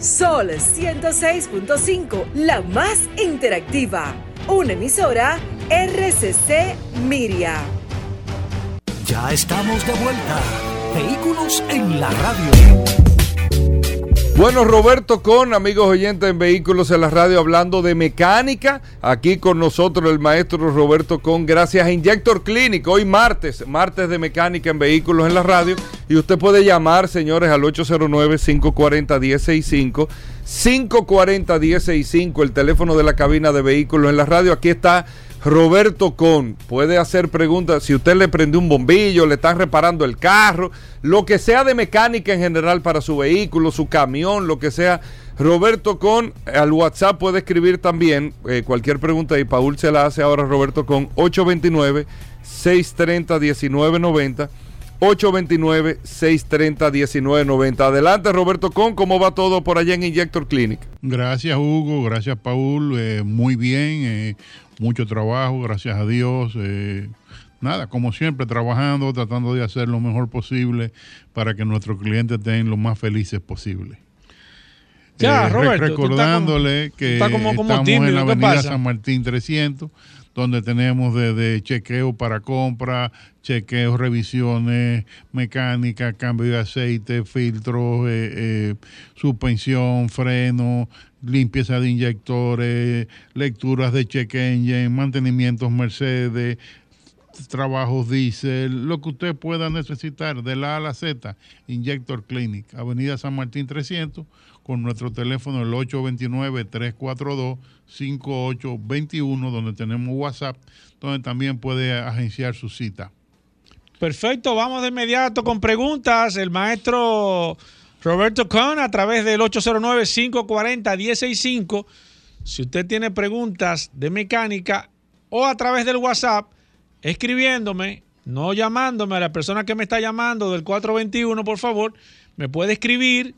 Sol 106.5, la más interactiva una emisora RCC Miria. Ya estamos de vuelta. Vehículos en la radio. Bueno, Roberto Con, amigos oyentes en Vehículos en la Radio, hablando de mecánica. Aquí con nosotros el maestro Roberto Con, gracias a Injector Clinic. Hoy martes, martes de mecánica en Vehículos en la Radio. Y usted puede llamar, señores, al 809-540-1065. 540-1065, el teléfono de la cabina de vehículos en la radio. Aquí está Roberto Con. Puede hacer preguntas. Si usted le prendió un bombillo, le están reparando el carro, lo que sea de mecánica en general para su vehículo, su camión, lo que sea. Roberto Con, al WhatsApp puede escribir también eh, cualquier pregunta y Paul se la hace ahora Roberto Con 829 630 1990 829-630-1990. Adelante, Roberto Con, ¿cómo va todo por allá en Injector Clinic? Gracias, Hugo. Gracias, Paul. Eh, muy bien. Eh, mucho trabajo, gracias a Dios. Eh, nada, como siempre, trabajando, tratando de hacer lo mejor posible para que nuestros clientes estén lo más felices posible. Ya, Roberto, recordándole que estamos en la avenida San Martín 300 donde tenemos desde chequeo para compra, chequeos, revisiones mecánicas, cambio de aceite, filtros, eh, eh, suspensión, freno, limpieza de inyectores, lecturas de check engine, mantenimientos Mercedes, trabajos diésel, lo que usted pueda necesitar de la A a la Z, Injector Clinic, Avenida San Martín 300, con nuestro teléfono el 829-342-5821, donde tenemos WhatsApp, donde también puede agenciar su cita. Perfecto, vamos de inmediato con preguntas. El maestro Roberto Cohn a través del 809-540-165. Si usted tiene preguntas de mecánica o a través del WhatsApp, escribiéndome, no llamándome a la persona que me está llamando del 421, por favor, me puede escribir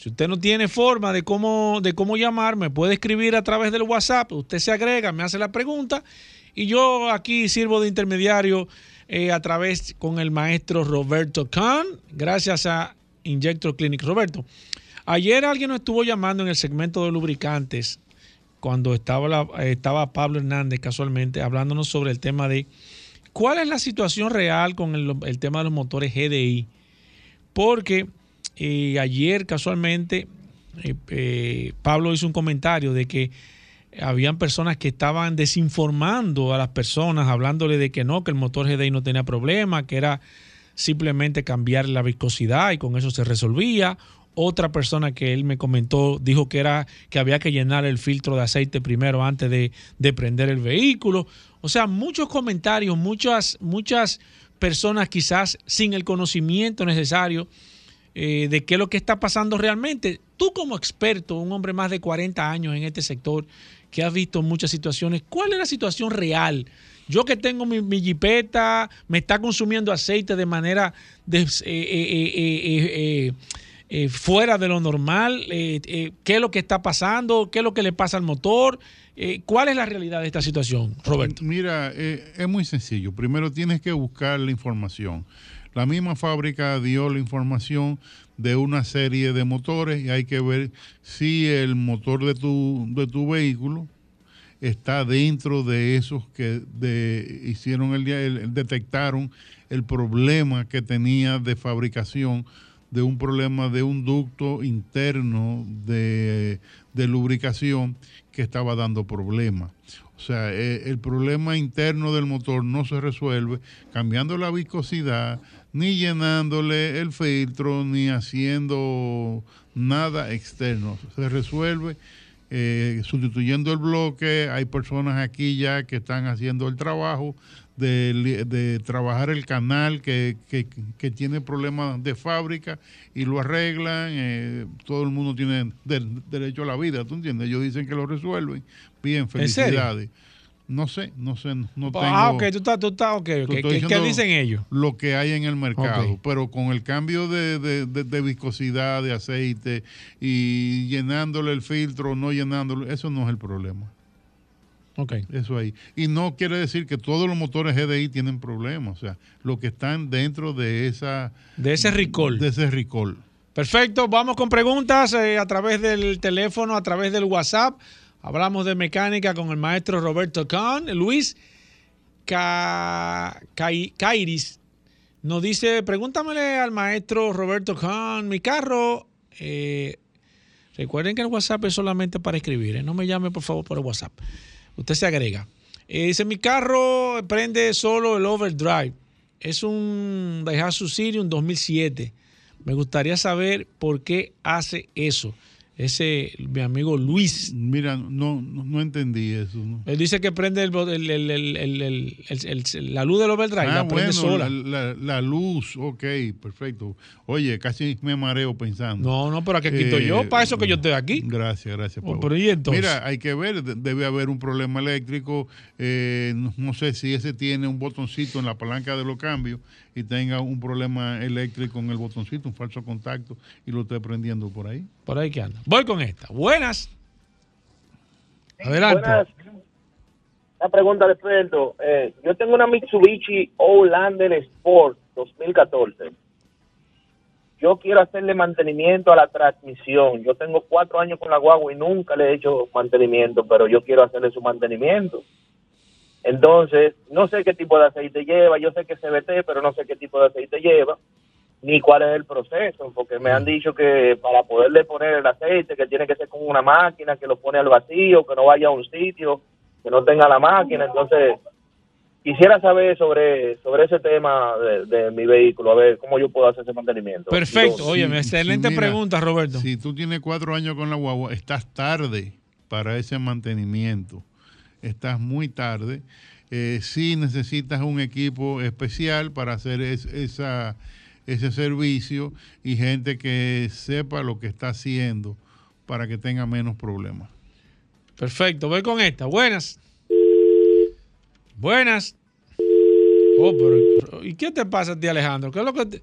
si usted no tiene forma de cómo, de cómo llamar, me puede escribir a través del WhatsApp. Usted se agrega, me hace la pregunta y yo aquí sirvo de intermediario eh, a través con el maestro Roberto Kahn, gracias a Injector Clinic. Roberto, ayer alguien nos estuvo llamando en el segmento de lubricantes cuando estaba, estaba Pablo Hernández casualmente hablándonos sobre el tema de ¿cuál es la situación real con el, tema de los motores GDI? Porque eh, ayer casualmente eh, eh, Pablo hizo un comentario de que habían personas que estaban desinformando a las personas, hablándole de que no, que el motor GDI no tenía problema, que era simplemente cambiar la viscosidad y con eso se resolvía. Otra persona que él me comentó dijo que era que había que llenar el filtro de aceite primero antes de, de prender el vehículo. O sea, muchos comentarios, muchas, muchas personas quizás sin el conocimiento necesario eh, de qué es lo que está pasando realmente. Tú como experto, un hombre más de 40 años en este sector, que has visto muchas situaciones, ¿cuál es la situación real? Yo que tengo mi, mi jipeta, me está consumiendo aceite de manera de, eh, eh, fuera de lo normal, qué es lo que está pasando, qué es lo que le pasa al motor, ¿cuál es la realidad de esta situación, Roberto? Mira, es muy sencillo. Primero tienes que buscar la información. La misma fábrica dio la información de una serie de motores y hay que ver si el motor de tu, de tu vehículo está dentro de esos que hicieron el, el, detectaron el problema que tenía de fabricación de un problema de un ducto interno de, de lubricación que estaba dando problemas. O sea, eh, el problema interno del motor no se resuelve cambiando la viscosidad, ni llenándole el filtro, ni haciendo nada externo. Se resuelve eh, sustituyendo el bloque. Hay personas aquí ya que están haciendo el trabajo de, trabajar el canal que, tiene problemas de fábrica y lo arreglan. Eh, todo el mundo tiene derecho a la vida, ¿tú entiendes? Ellos dicen que lo resuelven. Bien, felicidades. No sé, no sé, no ah, tengo... Ah, ok, tú estás, tú estás, ok, ¿Qué, dicen ellos? Lo que hay en el mercado, pero con el cambio de, viscosidad de aceite y llenándole el filtro, no llenándolo, eso no es el problema. Ok. Eso ahí. Y no quiere decir que todos los motores GDI tienen problemas, o sea, lo que están dentro de esa... De ese recall. De ese recall. Perfecto, vamos con preguntas eh, a través del teléfono, a través del WhatsApp. Hablamos de mecánica con el maestro Roberto Kahn. Luis Cairis nos dice, pregúntamele al maestro Roberto Kahn, mi carro, eh, recuerden que el WhatsApp es solamente para escribir, ¿eh? no me llame por favor por el WhatsApp, usted se agrega. Eh, dice, mi carro prende solo el overdrive, es un Daihatsu Sirius 2007, me gustaría saber por qué hace eso ese mi amigo Luis. Mira, no, no, entendí eso. Él dice que prende el, la luz del overdrive, ah, la prende sola. La, luz, ok, perfecto. Oye, casi me mareo pensando. No, no, pero ¿a qué quito yo? Para eso que yo estoy aquí. Gracias, gracias. Oh, Mira, hay que ver, debe haber un problema eléctrico. Eh, no, sé si ese tiene un botoncito en la palanca de los cambios y tenga un problema eléctrico en el botoncito, un falso contacto y lo esté prendiendo por ahí. Por ahí que anda. Voy con esta. Buenas. Adelante. Buenas. Una pregunta de Pedro. Eh, yo tengo una Mitsubishi Outlander Sport 2014. Yo quiero hacerle mantenimiento a la transmisión. Yo tengo cuatro años con la guagua y nunca le he hecho mantenimiento, pero yo quiero hacerle su mantenimiento. Entonces, no sé qué tipo de aceite lleva, yo sé que es CBT, pero no sé qué tipo de aceite lleva, ni cuál es el proceso, porque me han dicho que para poderle poner el aceite, que tiene que ser con una máquina, que lo pone al vacío, que no vaya a un sitio, que no tenga la máquina, entonces quisiera saber sobre sobre ese tema de, mi vehículo, a ver cómo yo puedo hacer ese mantenimiento. Perfecto, oye, excelente pregunta, Roberto. Si tú tienes cuatro años con la guagua, estás tarde para ese mantenimiento estás muy tarde. Eh, si necesitas un equipo especial para hacer esa, ese servicio y gente que sepa lo que está haciendo para que tenga menos problemas. Perfecto, voy con esta. Buenas. Buenas. Oh, ¿Y qué te pasa a ti, Alejandro? ¿Qué es lo que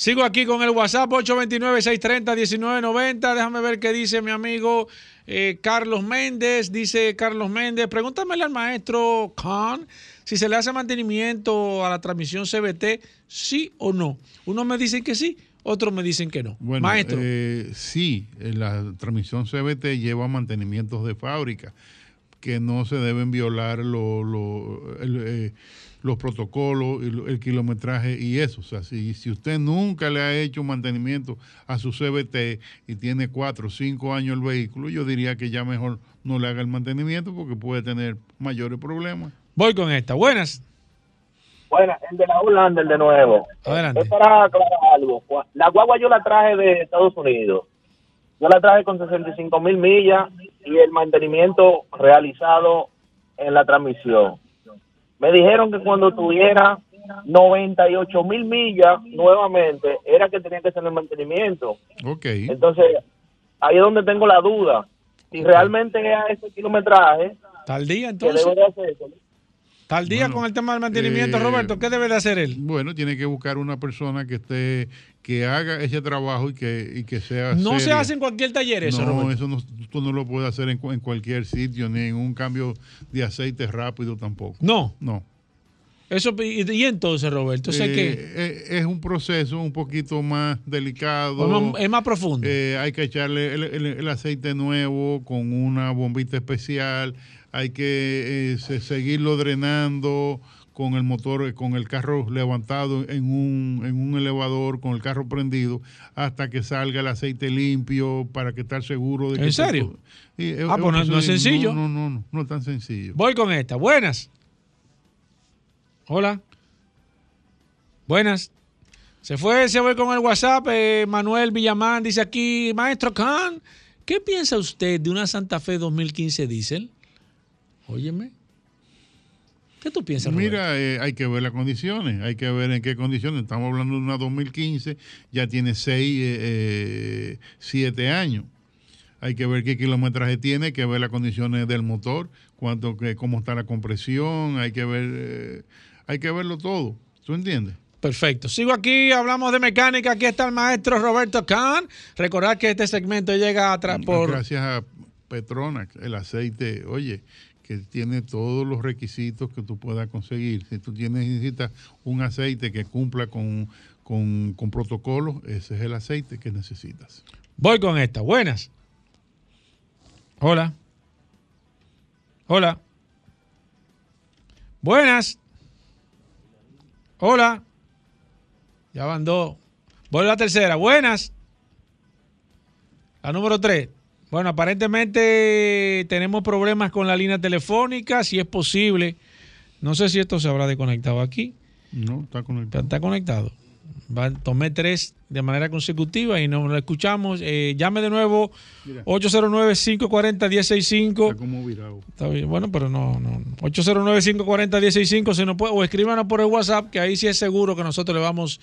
Sigo aquí con el WhatsApp 829-630-1990. Déjame ver qué dice mi amigo eh, Carlos Méndez. Dice Carlos Méndez, pregúntamele al maestro Khan si se le hace mantenimiento a la transmisión CBT, sí o no. Unos me dicen que sí, otros me dicen que no. Bueno, Maestro. Eh, sí, la transmisión CBT lleva mantenimientos de fábrica que no se deben violar eh, los protocolos, el, el, kilometraje y eso. O sea, si, si usted nunca le ha hecho mantenimiento a su CBT y tiene cuatro o cinco años el vehículo, yo diría que ya mejor no le haga el mantenimiento porque puede tener mayores problemas. Voy con esta. Buenas. Buenas, el de la Holanda, el de nuevo. Adelante. Es para aclarar algo. La guagua yo la traje de Estados Unidos. Yo la traje con 65 mil millas y el mantenimiento realizado en la transmisión. Me dijeron que cuando tuviera 98 mil millas nuevamente era que tenía que hacer el mantenimiento. Ok. Entonces, ahí es donde tengo la duda. Si realmente es a ese kilometraje, tal día entonces. Tal día con el tema del mantenimiento, eh, Roberto, ¿qué debe de hacer él? Bueno, tiene que buscar una persona que esté, que haga ese trabajo y que, y que sea. No se hace en cualquier taller eso, No, eso no, tú no lo puedes hacer en, en, cualquier sitio, ni en un cambio de aceite rápido tampoco. No. No. Eso, y, entonces, Roberto, sé que eh, es un proceso un poquito más delicado. Es más profundo. Eh, hay que echarle el, aceite nuevo con una bombita especial. Hay que eh, seguirlo drenando con el motor, con el carro levantado en un, en un elevador, con el carro prendido, hasta que salga el aceite limpio para que estar seguro de que... ¿En serio? ah, pues no, es sencillo. No, no, no, no es tan sencillo. Voy con esta. Buenas. Hola. Buenas. Se fue, se fue con el WhatsApp. Eh, Manuel Villamán dice aquí, Maestro Khan, ¿qué piensa usted de una Santa Fe 2015 diésel? Óyeme. ¿Qué tú piensas? Mira, eh, hay que ver las condiciones, hay que ver en qué condiciones. Estamos hablando de una 2015, ya tiene 6, 7 eh, años. Hay que ver qué kilometraje tiene, hay que ver las condiciones del motor, cuánto, cómo está la compresión, hay que ver hay que verlo todo. ¿Tú entiendes? Perfecto. Sigo aquí, hablamos de mecánica. Aquí está el maestro Roberto Kahn. Recordar que este segmento llega atrás por. Gracias a Petronax, el aceite, oye, que tiene todos los requisitos que tú puedas conseguir. Si tú tienes, necesitas un aceite que cumpla con, con, con protocolos, ese es el aceite que necesitas. Voy con esta. Buenas. Hola. Hola. Buenas. Hola. Ya van dos. Voy a la tercera. Buenas. La número tres. Bueno, aparentemente tenemos problemas con la línea telefónica. Si es posible. No sé si esto se habrá desconectado aquí. No, está conectado. Está conectado tomé tres de manera consecutiva y no lo escuchamos. Eh, llame de nuevo 809-540-165. Está como virado. Está bien, bueno, pero no, no. 809-540-165 se nos puede, o escríbanos por el WhatsApp, que ahí sí es seguro que nosotros le vamos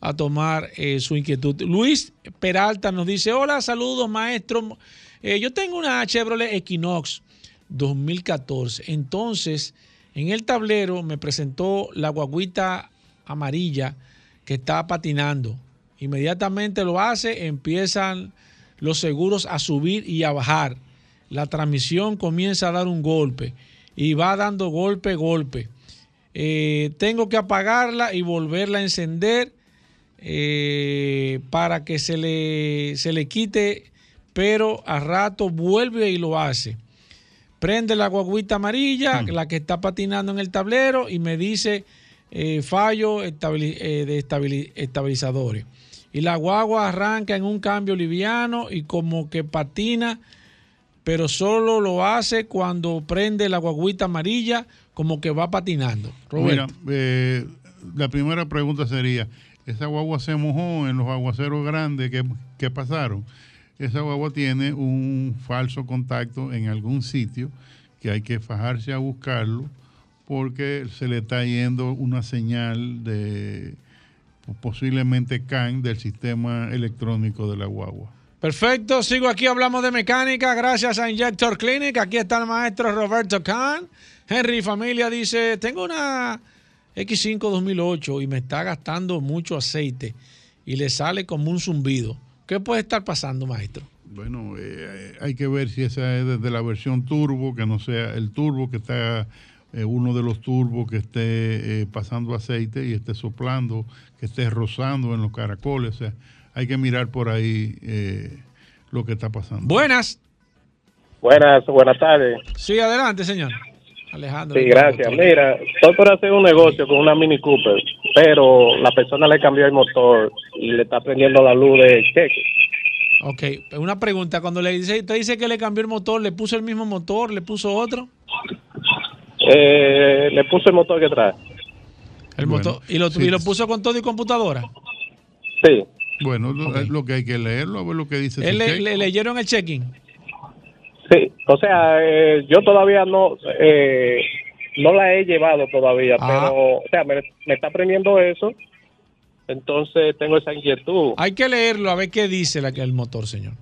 a tomar eh, su inquietud. Luis Peralta nos dice, hola, saludos maestro. Eh, yo tengo una Chevrolet Equinox 2014. Entonces, en el tablero me presentó la guaguita amarilla que está patinando. Inmediatamente lo hace, empiezan los seguros a subir y a bajar. La transmisión comienza a dar un golpe y va dando golpe, golpe. Eh, tengo que apagarla y volverla a encender eh, para que se le, se le quite, pero a rato vuelve y lo hace. Prende la guaguita amarilla, hmm. la que está patinando en el tablero, y me dice eh, fallo eh, de estabilizadores. Y la guagua arranca en un cambio liviano y como que patina, pero solo lo hace cuando prende la guaguita amarilla, como que va patinando. Mira, eh, la primera pregunta sería, ¿esa guagua se mojó en los aguaceros grandes que, que pasaron? Esa guagua tiene un falso contacto en algún sitio que hay que fajarse a buscarlo porque se le está yendo una señal de posiblemente CAN del sistema electrónico de la guagua. Perfecto, sigo aquí, hablamos de mecánica, gracias a Injector Clinic. Aquí está el maestro Roberto Kahn. Henry Familia dice, tengo una X5 2008 y me está gastando mucho aceite y le sale como un zumbido. ¿Qué puede estar pasando, maestro? Bueno, eh, hay que ver si esa es desde la versión turbo, que no sea el turbo que está eh, uno de los turbos que esté eh, pasando aceite y esté soplando, que esté rozando en los caracoles. O sea, hay que mirar por ahí eh, lo que está pasando. Buenas. Buenas, buenas tardes. Sí, adelante, señor. Alejandro. Sí, gracias. Mira, estoy por hacer un negocio con una Mini Cooper, pero la persona le cambió el motor y le está prendiendo la luz de cheque. Ok, una pregunta. Cuando le dice, usted dice que le cambió el motor, ¿le puso el mismo motor? ¿Le puso otro? Eh, le puso el motor que trae. El motor, ¿y, lo, ¿Y lo puso con todo y computadora? Sí. Bueno, lo, que hay que leerlo, a ver lo que dice. le, le, leyeron el check-in? Sí, o sea, eh, yo todavía no eh, no la he llevado todavía, ah. pero, o sea, me, está aprendiendo eso, entonces tengo esa inquietud. Hay que leerlo a ver qué dice la, el motor, señor.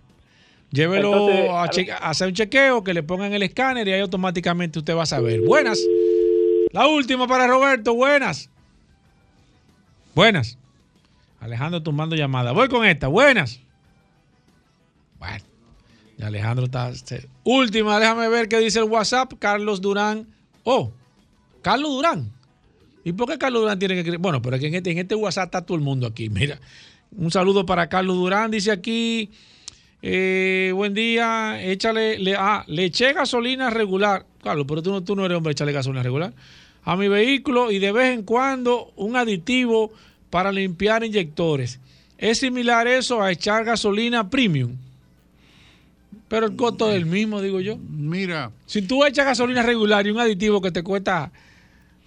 Llévelo a, hacer un chequeo, que le pongan el escáner y ahí automáticamente usted va a saber. Buenas. La última para Roberto, buenas. Buenas. Alejandro tomando llamada. Voy con esta, buenas. Bueno. Alejandro está. Última, déjame ver qué dice el WhatsApp. Carlos Durán. Oh, Carlos Durán. ¿Y por qué Carlos Durán tiene que Bueno, pero en este, en este WhatsApp está todo el mundo aquí. Mira, un saludo para Carlos Durán. Dice aquí. Eh, buen día, échale, le, ah, le eché gasolina regular. Carlos, pero tú no, tú no eres hombre, échale gasolina regular. A mi vehículo y de vez en cuando un aditivo para limpiar inyectores. Es similar eso a echar gasolina premium. Pero el costo es el mismo, digo yo. Mira. Si tú echas gasolina regular y un aditivo que te cuesta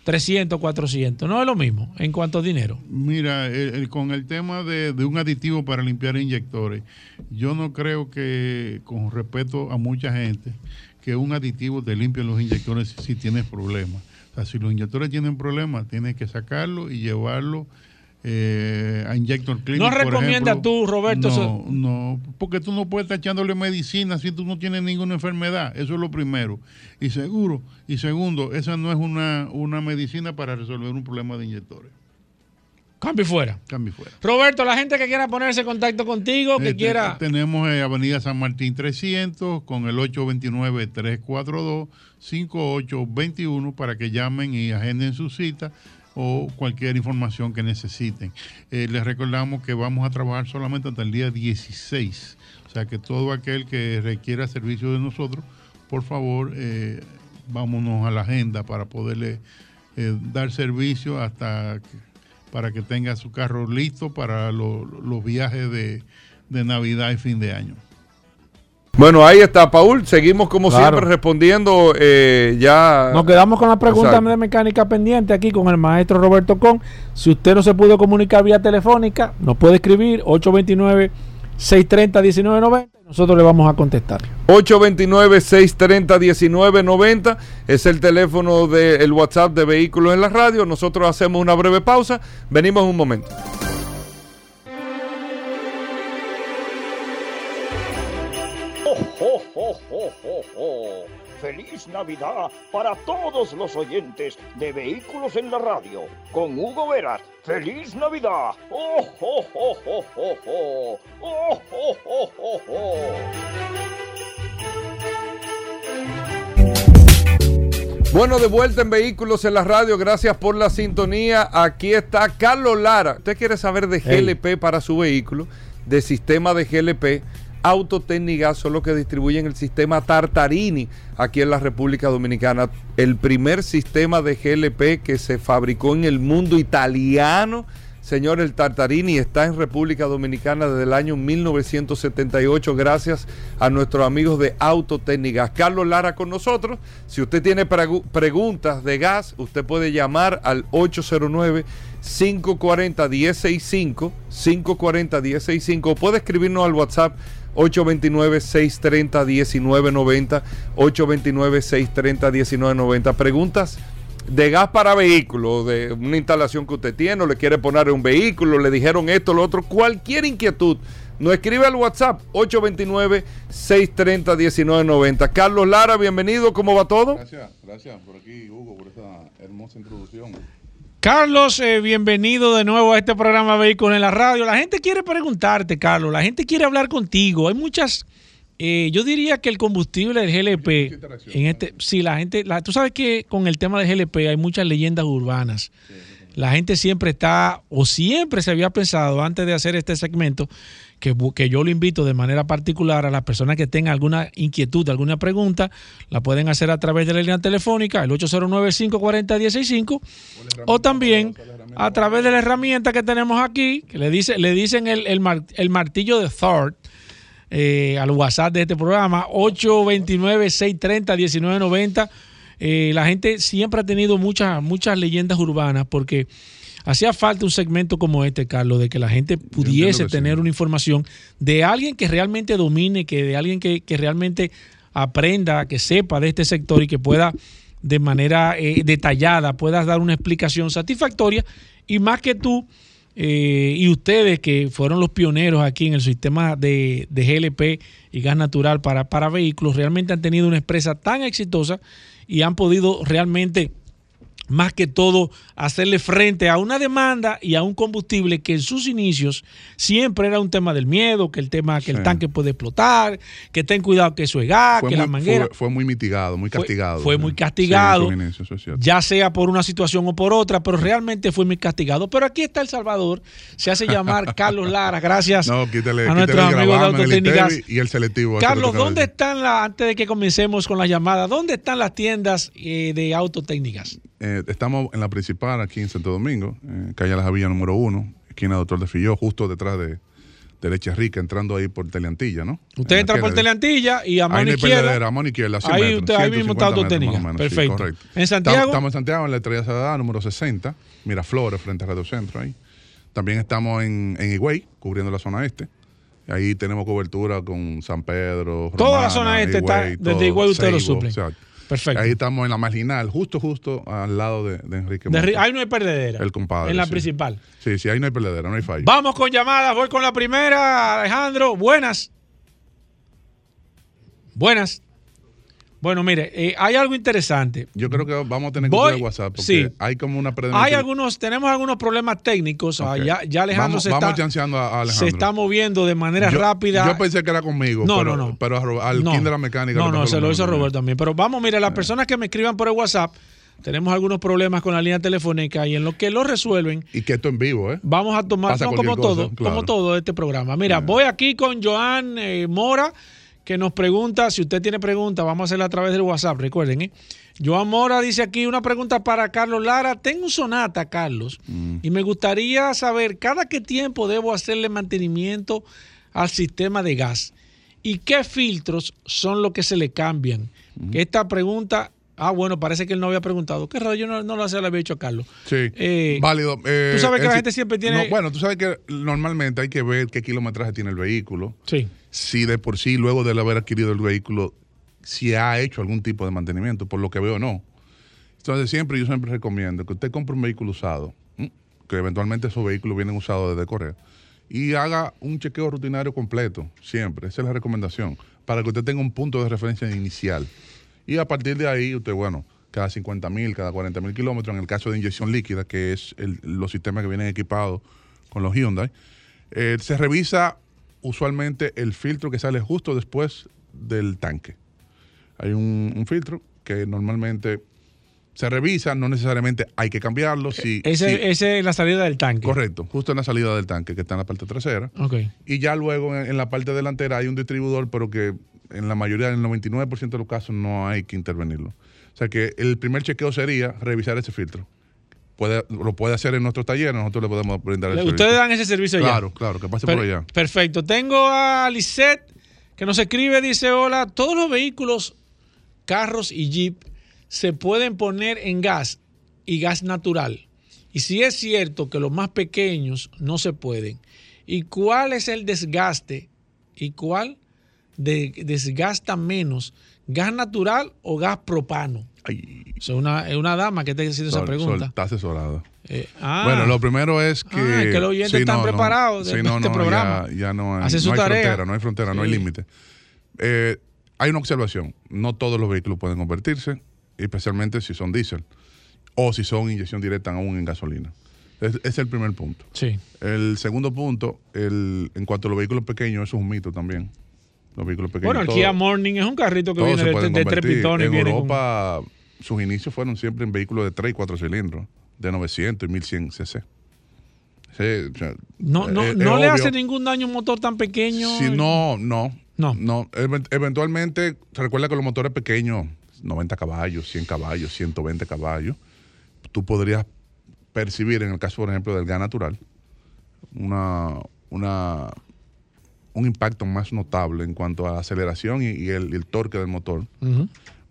300, 400, no es lo mismo en cuanto a dinero. Mira, con el tema de, un aditivo para limpiar inyectores, yo no creo que, con respeto a mucha gente, que un aditivo te limpie los inyectores si tienes problemas. O sea, si los inyectores tienen problemas, tienes que sacarlo y llevarlo eh, a Injector Clinic. ¿No recomienda tú, Roberto? No, no, porque tú no puedes estar echándole medicina si tú no tienes ninguna enfermedad. Eso es lo primero. Y seguro, y segundo, esa no es una, una medicina para resolver un problema de inyectores. Cambio fuera. Cambio fuera. Roberto, la gente que quiera ponerse en contacto contigo, que este, quiera. Tenemos eh, Avenida San Martín 300 con el 829-342-5821 para que llamen y agenden su cita o cualquier información que necesiten. Eh, les recordamos que vamos a trabajar solamente hasta el día 16, o sea que todo aquel que requiera servicio de nosotros, por favor, eh, vámonos a la agenda para poderle eh, dar servicio hasta para que tenga su carro listo para los viajes de Navidad y fin de año. Bueno, ahí está, Paul. Seguimos como siempre respondiendo eh, ya. Nos quedamos con la pregunta de mecánica pendiente aquí con el maestro Roberto Con. Si usted no se pudo comunicar vía telefónica, nos puede escribir 829 630 1990 nosotros le vamos a contestar. 829-630-1990 es el teléfono del WhatsApp de Vehículos en la Radio. Nosotros hacemos una breve pausa. Venimos un momento. Feliz Navidad para todos los oyentes de Vehículos en la Radio. Con Hugo Veras. Feliz Navidad. ¡Oh, oh, oh, oh, oh, oh! ¡Oh, oh, oh, oh, oh! Bueno, de vuelta en Vehículos en la Radio, gracias por la sintonía. Aquí está Carlos Lara. ¿Usted quiere saber de GLP para su vehículo? De sistema de GLP Autotécnica son los que distribuyen el sistema Tartarini aquí en la República Dominicana. El primer sistema de GLP que se fabricó en el mundo italiano. Señor, el Tartarini está en República Dominicana desde el año 1978 gracias a nuestros amigos de Autotécnicas. Carlos Lara con nosotros. Si usted tiene preguntas de gas, usted puede llamar al 809 540 165 540 165 puede escribirnos al WhatsApp 829-630-1990, 829-630-1990. Preguntas de gas para vehículos, de una instalación que usted tiene, o le quiere poner un vehículo, le dijeron esto, lo otro, cualquier inquietud. Nos escribe al WhatsApp 829-630-1990. Carlos Lara, bienvenido, ¿cómo va todo? Gracias, gracias por aquí, Hugo, por esta hermosa introducción. Carlos, eh, bienvenido de nuevo a este programa Vehículos en la Radio. La gente quiere preguntarte, Carlos, la gente quiere hablar contigo. Hay muchas, eh, yo diría que el combustible del GLP, en este, sí, la gente, tú sabes que con el tema del GLP hay muchas leyendas urbanas. La gente siempre está, o siempre se había pensado antes de hacer este segmento, que, que, yo lo invito de manera particular a las personas que tengan alguna inquietud, alguna pregunta, la pueden hacer a través de la línea telefónica, el 809-540-165, o también a través de la herramienta que tenemos aquí, que le, dice, le dicen el, el, martillo de Thor. Eh, al WhatsApp de este programa, 829-630-1990. Eh, la gente siempre ha tenido muchas, muchas leyendas urbanas porque Hacía falta un segmento como este, Carlos, de que la gente pudiese tener una información de alguien que realmente domine, que de alguien que, realmente aprenda, que sepa de este sector y que pueda de manera eh, detallada, puedas dar una explicación satisfactoria. Y más que tú eh, y ustedes que fueron los pioneros aquí en el sistema de, de GLP y gas natural para, para vehículos, realmente han tenido una empresa tan exitosa y han podido realmente más que todo hacerle frente a una demanda y a un combustible que en sus inicios siempre era un tema del miedo, que el tema que el tanque puede explotar, que ten cuidado que eso es gas, que la manguera. Fue, muy mitigado, muy castigado. Fue, muy castigado, ya sea por una situación o por otra, pero realmente fue muy castigado. Pero aquí está El Salvador, se hace llamar Carlos Lara, gracias no, quítale, a nuestros amigos de Autotécnicas. Y el selectivo. Carlos, ¿dónde están las, antes de que comencemos con la llamada, dónde están las tiendas eh, de autotécnicas? Eh, estamos en la principal aquí en Santo Domingo, en calle La Javilla número uno, esquina Doctor de Filló, justo detrás de, de Leche Rica, entrando ahí por Teleantilla, ¿no? Usted entra por Teleantilla y a mano izquierda. a mano izquierda, ahí, usted, ahí mismo está autotécnica. Perfecto. ¿En Santiago? Estamos en Santiago, en la Estrella Sadada, número 60, Miraflores, frente a Radio Centro ahí. También estamos en, en Higüey, cubriendo la zona este. Ahí tenemos cobertura con San Pedro. Toda la zona este está, desde Higüey usted lo suple. Perfecto. Ahí estamos en la marginal, justo, justo al lado de, Enrique. ahí no hay perdedera. El compadre. En la principal. Sí, sí, ahí no hay perdedera, no hay fallo. Vamos con llamadas, voy con la primera, Alejandro. Buenas. Buenas. Bueno, mire, eh, hay algo interesante. Yo creo que vamos a tener que usar WhatsApp porque sí. hay como una Hay algunos, tenemos algunos problemas técnicos. Ah, ya, ya, Alejandro vamos, se, vamos está, a Alejandro. se está moviendo de manera rápida. Yo pensé que era conmigo, no, pero, no, no. pero al no, de la mecánica. No, no, se lo hizo Roberto también. Pero vamos, mire, las personas que me escriban por el WhatsApp, tenemos algunos problemas con la línea telefónica y en lo que lo resuelven. Y que esto en vivo, ¿eh? Vamos a tomar, como todo, como todo este programa. Mira, voy aquí con Joan eh, Mora que nos pregunta, si usted tiene preguntas, vamos a hacerla a través del WhatsApp, recuerden. ¿eh? Joan Mora dice aquí una pregunta para Carlos Lara. Tengo un sonata, Carlos, mm. y me gustaría saber cada qué tiempo debo hacerle mantenimiento al sistema de gas y qué filtros son los que se le cambian. Mm. Esta pregunta Ah, bueno, parece que él no había preguntado. Qué raro, yo no, lo había dicho a Carlos. Sí, eh, válido. Eh, tú sabes que la gente siempre tiene... bueno, tú sabes que normalmente hay que ver qué kilometraje tiene el vehículo. Sí. Si de por sí, luego de haber adquirido el vehículo, si ha hecho algún tipo de mantenimiento, por lo que veo no. Entonces siempre, yo siempre recomiendo que usted compre un vehículo usado, que eventualmente esos vehículos vienen usados desde Corea, y haga un chequeo rutinario completo, siempre. Esa es la recomendación, para que usted tenga un punto de referencia inicial. Y a partir de ahí, usted, bueno, cada 50 mil, cada 40 mil kilómetros, en el caso de inyección líquida, que es los sistemas que vienen equipados con los Hyundai, eh, se revisa usualmente el filtro que sale justo después del tanque. Hay un, filtro que normalmente se revisa, no necesariamente hay que cambiarlo. Si, ese, es en la salida del tanque. Correcto, justo en la salida del tanque, que está en la parte trasera. Okay. Y ya luego en, la parte delantera hay un distribuidor, pero que en la mayoría, en el 99% de los casos, no hay que intervenirlo. O sea que el primer chequeo sería revisar ese filtro. Puede, lo puede hacer en nuestro taller, nosotros le podemos brindar el Ustedes dan ese servicio ya. Claro, claro, que pase por allá. Perfecto. Tengo a Lisette que nos escribe, dice, hola, todos los vehículos, carros y jeep se pueden poner en gas y gas natural. Y si es cierto que los más pequeños no se pueden. ¿Y cuál es el desgaste? ¿Y cuál de, desgasta menos, gas natural o gas propano? Es una, una dama que te ha haciendo esa pregunta. está asesorada. Eh, ah. bueno, lo primero es que. Ah, que los oyentes están preparados de, este programa. Ya, no hay, frontera, no hay frontera, no hay límite. Eh, hay una observación. No todos los vehículos pueden convertirse, especialmente si son diésel o si son inyección directa aún en gasolina. Ese es el primer punto. Sí. El segundo punto, el, en cuanto a los vehículos pequeños, eso es un mito también. Los vehículos pequeños. Bueno, el Kia Morning es un carrito que viene de, de, tres pistones. En Europa, sus inicios fueron siempre en vehículos de 3 y 4 cilindros, de 900 y 1100 cc. no no, no le hace ningún daño un motor tan pequeño. Si no, no. No. no. Eventualmente, se recuerda que los motores pequeños, 90 caballos, 100 caballos, 120 caballos, tú podrías percibir, en el caso, por ejemplo, del gas natural, una, una, un impacto más notable en cuanto a la aceleración y, el, torque del motor.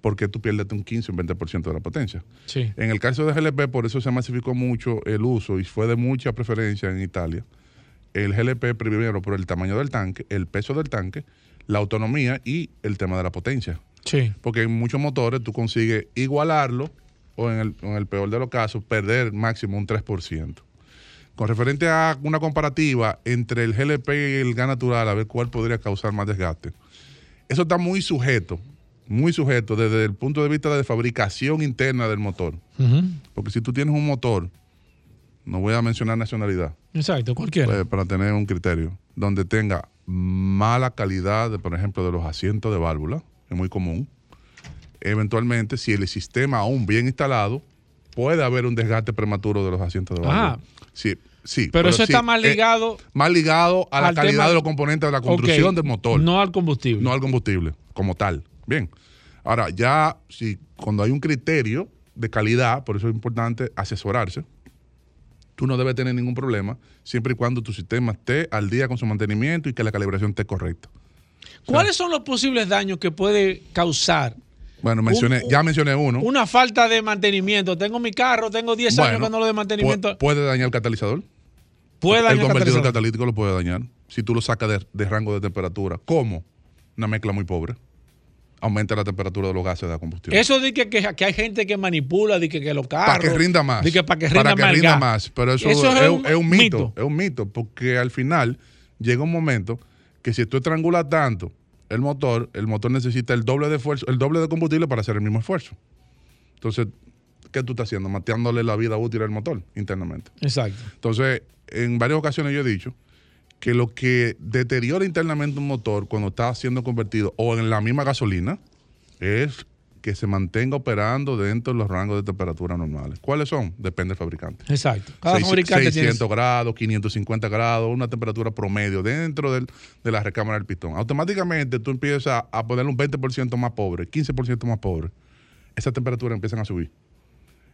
Porque tú pierdes un 15 o un 20% de la potencia. Sí. En el caso de GLP, por eso se masificó mucho el uso y fue de mucha preferencia en Italia. El GLP primero por el tamaño del tanque, el peso del tanque, la autonomía y el tema de la potencia. Sí. Porque en muchos motores tú consigues igualarlo o en el, en el peor de los casos perder máximo un 3%. Con referente a una comparativa entre el GLP y el gas natural, a ver cuál podría causar más desgaste. Eso está muy sujeto, muy sujeto desde el punto de vista de fabricación interna del motor. Porque si tú tienes un motor, no voy a mencionar nacionalidad. Exacto, cualquiera. Pues, para tener un criterio, donde tenga mala calidad, de, por ejemplo, de los asientos de válvula, es muy común. Eventualmente, si el sistema aún bien instalado, puede haber un desgaste prematuro de los asientos de válvula. Ah. Sí, Sí, pero, eso está más eh, ligado. más ligado a la calidad de los componentes de la construcción del motor. No al combustible. No al combustible, como tal. Bien. Ahora, ya si cuando hay un criterio de calidad, por eso es importante asesorarse, tú no debes tener ningún problema, siempre y cuando tu sistema esté al día con su mantenimiento y que la calibración esté correcta. ¿Cuáles son los posibles daños que puede causar bueno, mencioné, ya mencioné uno. Una falta de mantenimiento. Tengo mi carro, tengo 10 años que no lo de mantenimiento. ¿Puede dañar el catalizador? Puede dañar el convertidor catalítico lo puede dañar. Si tú lo sacas de, rango de temperatura. ¿Cómo? Una mezcla muy pobre. Aumenta la temperatura de los gases de la combustión. Eso de que, que, hay gente que manipula, de que, que los carros. Para que rinda más. que para que rinda, más, Pero eso, es, un, mito. Es un mito. Porque al final llega un momento que si tú estrangulas tanto el motor, el motor necesita el doble de esfuerzo, el doble de combustible para hacer el mismo esfuerzo. Entonces, ¿qué tú estás haciendo? Mateándole la vida útil al motor internamente. Exacto. Entonces, en varias ocasiones yo he dicho que lo que deteriora internamente un motor cuando está siendo convertido o en la misma gasolina es que se mantenga operando dentro de los rangos de temperatura normales. ¿Cuáles son? Depende del fabricante. Exacto. Cada 600 grados, 550 grados, una temperatura promedio dentro de la recámara del pistón. Automáticamente tú empiezas a ponerle un 20% más pobre, 15% más pobre. Esas temperaturas empiezan a subir.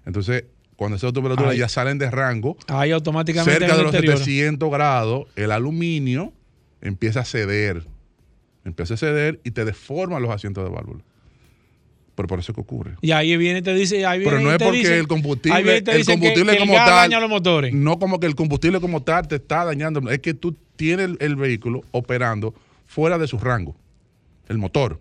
Entonces, cuando esas temperaturas ya salen de rango, ahí automáticamente cerca de los 700 grados, el aluminio empieza a ceder. Empieza a ceder y te deforma los asientos de válvula. Pero por eso que ocurre. Y ahí viene te dice. Ahí Pero no es porque el combustible, el combustible como tal. Daña los motores. No como que el combustible como tal te está dañando. Es que tú tienes el, vehículo operando fuera de su rango. El motor.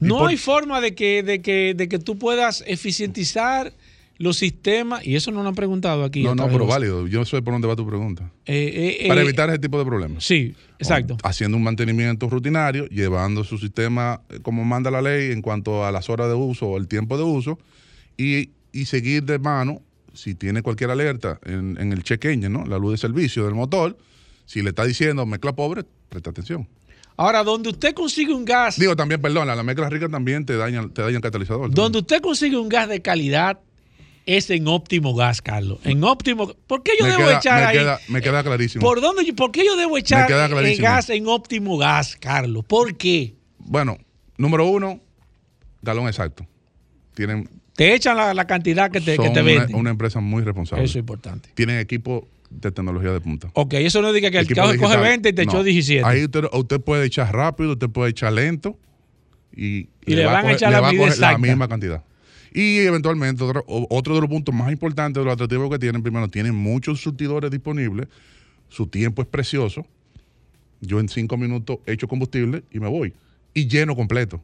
No hay forma de que, de, que, de que tú puedas eficientizar los sistemas, y eso no lo han preguntado aquí. No, no, pero válido. Yo sé por dónde va tu pregunta. Eh, eh, Para eh, evitar ese tipo de problemas. Sí, exacto. haciendo un mantenimiento rutinario, llevando su sistema como manda la ley en cuanto a las horas de uso o el tiempo de uso, y, seguir de mano, si tiene cualquier alerta en, el check engine, ¿no? la luz de servicio del motor, si le está diciendo mezcla pobre, presta atención. Ahora, donde usted consigue un gas. Digo, también, perdón, la mezcla rica también te daña, te daña el catalizador. Donde usted consigue un gas de calidad, es en óptimo gas, Carlos. En óptimo. ¿Por qué yo debo echar me ahí? Queda, me queda clarísimo. ¿Por dónde? ¿Por qué yo debo echar el gas en óptimo gas, Carlos? ¿Por qué? Bueno, número uno, galón exacto. Tienen. Te echan la, cantidad que te, que te venden. Una, una empresa muy responsable. Eso es importante. Tienen equipo de tecnología de punta. Ok, eso no diga que el, carro coge 20 y te echó 17. Ahí usted, puede echar rápido, usted puede echar lento y, le, van a, echar la misma cantidad. Y eventualmente, otro, otro de los puntos más importantes de los atractivos que tienen, primero, tienen muchos surtidores disponibles, su tiempo es precioso. Yo en cinco minutos echo combustible y me voy. Y lleno completo.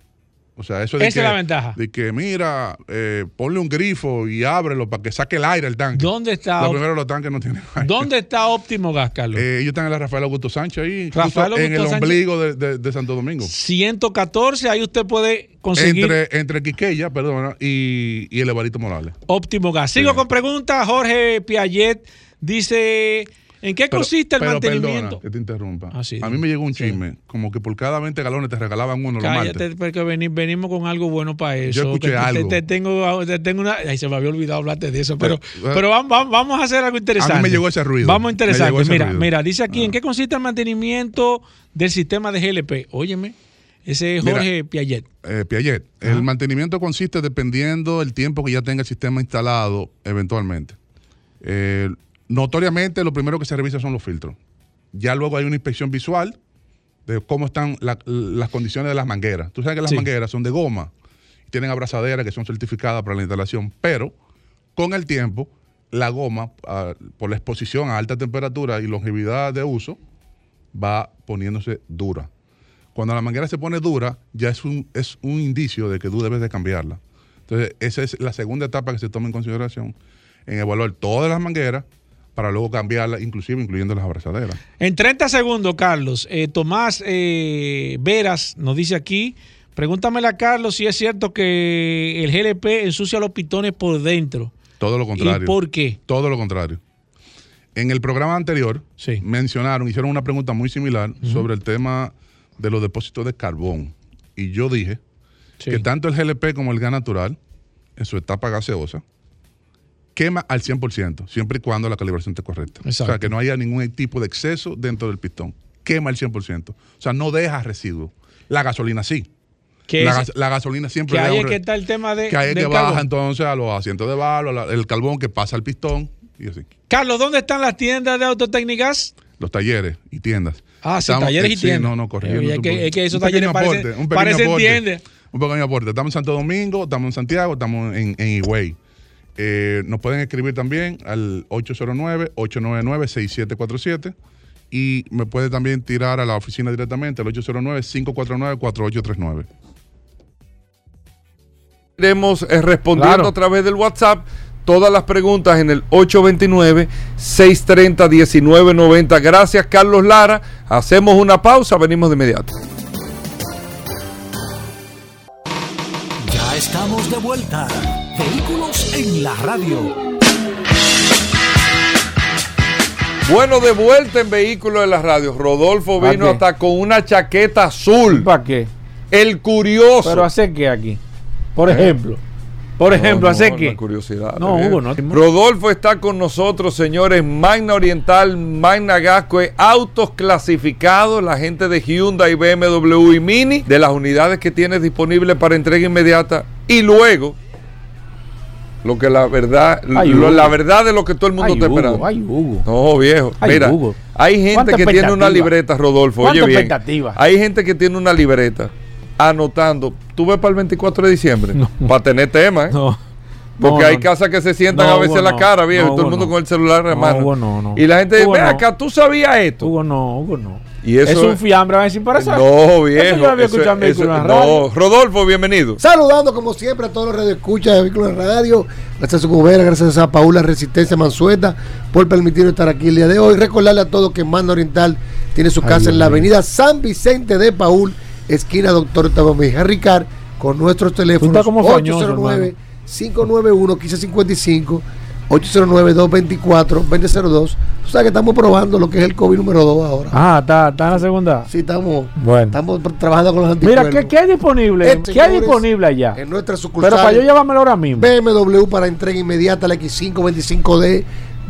O sea, eso de Esa es la ventaja. De que, mira, eh, ponle un grifo y ábrelo para que saque el aire el tanque. ¿Dónde está? Lo primero, los tanques no tienen aire. ¿Dónde está Óptimo Gas, Carlos? Eh, ellos están en la Rafael Augusto Sánchez ahí, en el ombligo de, Santo Domingo. 114, ahí usted puede conseguir. Entre, entre Quiqueya, perdona, y, y el Evarito Morales. Óptimo Gas. Sigo con preguntas. Jorge Piaget dice ¿En qué consiste el mantenimiento? que te interrumpa. Ah, a mí me llegó un chisme, como que por cada 20 galones te regalaban uno. Cállate, porque venimos con algo bueno para eso. Yo escuché algo. Te, tengo, te tengo una. Ay, se me había olvidado hablarte de eso, pero, pero, vamos, vamos, a hacer algo interesante. A mí me llegó ese ruido. Vamos a interesante. Mira, mira, dice aquí, ¿en ah. qué consiste el mantenimiento del sistema de GLP? Óyeme. Ese es Jorge Piaget. Eh, Piaget. El mantenimiento consiste dependiendo del tiempo que ya tenga el sistema instalado eventualmente. Eh, notoriamente lo primero que se revisa son los filtros. Ya luego hay una inspección visual de cómo están las condiciones de las mangueras. Tú sabes que las mangueras son de goma y tienen abrazaderas que son certificadas para la instalación, pero con el tiempo la goma, ah, por la exposición a alta temperatura y longevidad de uso, va poniéndose dura. Cuando la manguera se pone dura, ya es un, es un indicio de que tú debes de cambiarla. Entonces, esa es la segunda etapa que se toma en consideración, en evaluar todas las mangueras para luego cambiarlas, inclusive incluyendo las abrazaderas. En 30 segundos, Carlos, eh, Tomás eh, Veras nos dice aquí, pregúntamele a Carlos si es cierto que el GLP ensucia los pitones por dentro. Todo lo contrario. ¿Y por qué? Todo lo contrario. En el programa anterior mencionaron, hicieron una pregunta muy similar sobre el tema de los depósitos de carbón. Y yo dije que tanto el GLP como el gas natural, en su etapa gaseosa, quema al 100%, siempre y cuando la calibración esté correcta. O sea, que no haya ningún tipo de exceso dentro del pistón. Quema al 100%. O sea, no deja residuos. La gasolina sí. La, la, gasolina siempre... Que ahí es que está el tema de... Que ahí es que baja entonces a los asientos de barro, el carbón que pasa al pistón y así. Carlos, ¿dónde están las tiendas de autotécnicas? Los talleres y tiendas. Ah, sí, talleres y tiendas. no, no, corriendo. Es que, es que esos talleres parece, un parece aporte, Un pequeño aporte. Estamos en Santo Domingo, estamos en Santiago, estamos en, en Higüey. Eh, nos pueden escribir también al 809-899-6747 y me puede también tirar a la oficina directamente al 809-549-4839. Iremos eh, respondiendo a través del WhatsApp todas las preguntas en el 829-630-1990. Gracias, Carlos Lara. Hacemos una pausa, venimos de inmediato. Ya estamos de vuelta. Vehículos en la radio. Bueno, de vuelta en Vehículos en la radio. Rodolfo vino hasta con una chaqueta azul. ¿Para qué? El curioso. Pero hace qué aquí. Por ¿Eh? ejemplo. Por ejemplo, hace que. curiosidad. No, Hugo, no. Rodolfo está con nosotros, señores. Magna Oriental, Magna Gascue, autos clasificados, la gente de Hyundai, BMW y Mini, de las unidades que tienes disponibles para entrega inmediata. Y luego, lo que la verdad, la verdad de lo que todo el mundo está esperando. Ay, Hugo. No, viejo. Mira, hay gente que tiene una libreta, Rodolfo. Oye bien. Hay gente que tiene una libreta anotando. ¿Tú ves para el 24 de diciembre? Para tener tema, ¿eh? No. Porque hay casas que se sientan a veces en la cara, viejo, y todo el mundo con el celular en mano. y la gente dice, ve acá, ¿tú sabías esto? Hugo no, Hugo no. Y eso es un fiambre, a ver si para No, viejo. no, Rodolfo, bienvenido. Saludando como siempre a todos los radioescuchas de Vehículos de Radio. Gracias a su gobierno, gracias a Paula Resistencia Mansueta por permitirnos estar aquí el día de hoy. Recordarle a todos que Manda Oriental tiene su casa en la avenida San Vicente de Paul esquina Doctor Tabo Ricard, con nuestros teléfonos 809 591 1555 809-224-2002. Tú sabes que estamos probando lo que es el COVID número 2 ahora. Ah, ¿está, está en la segunda? Sí, estamos, bueno. estamos trabajando con los anticuerpos. Mira, ¿qué, qué hay disponible? Este, ¿Qué hay disponible allá? En nuestra sucursal. Pero para yo llevármelo ahora mismo. BMW para entrega inmediata, la X525D. De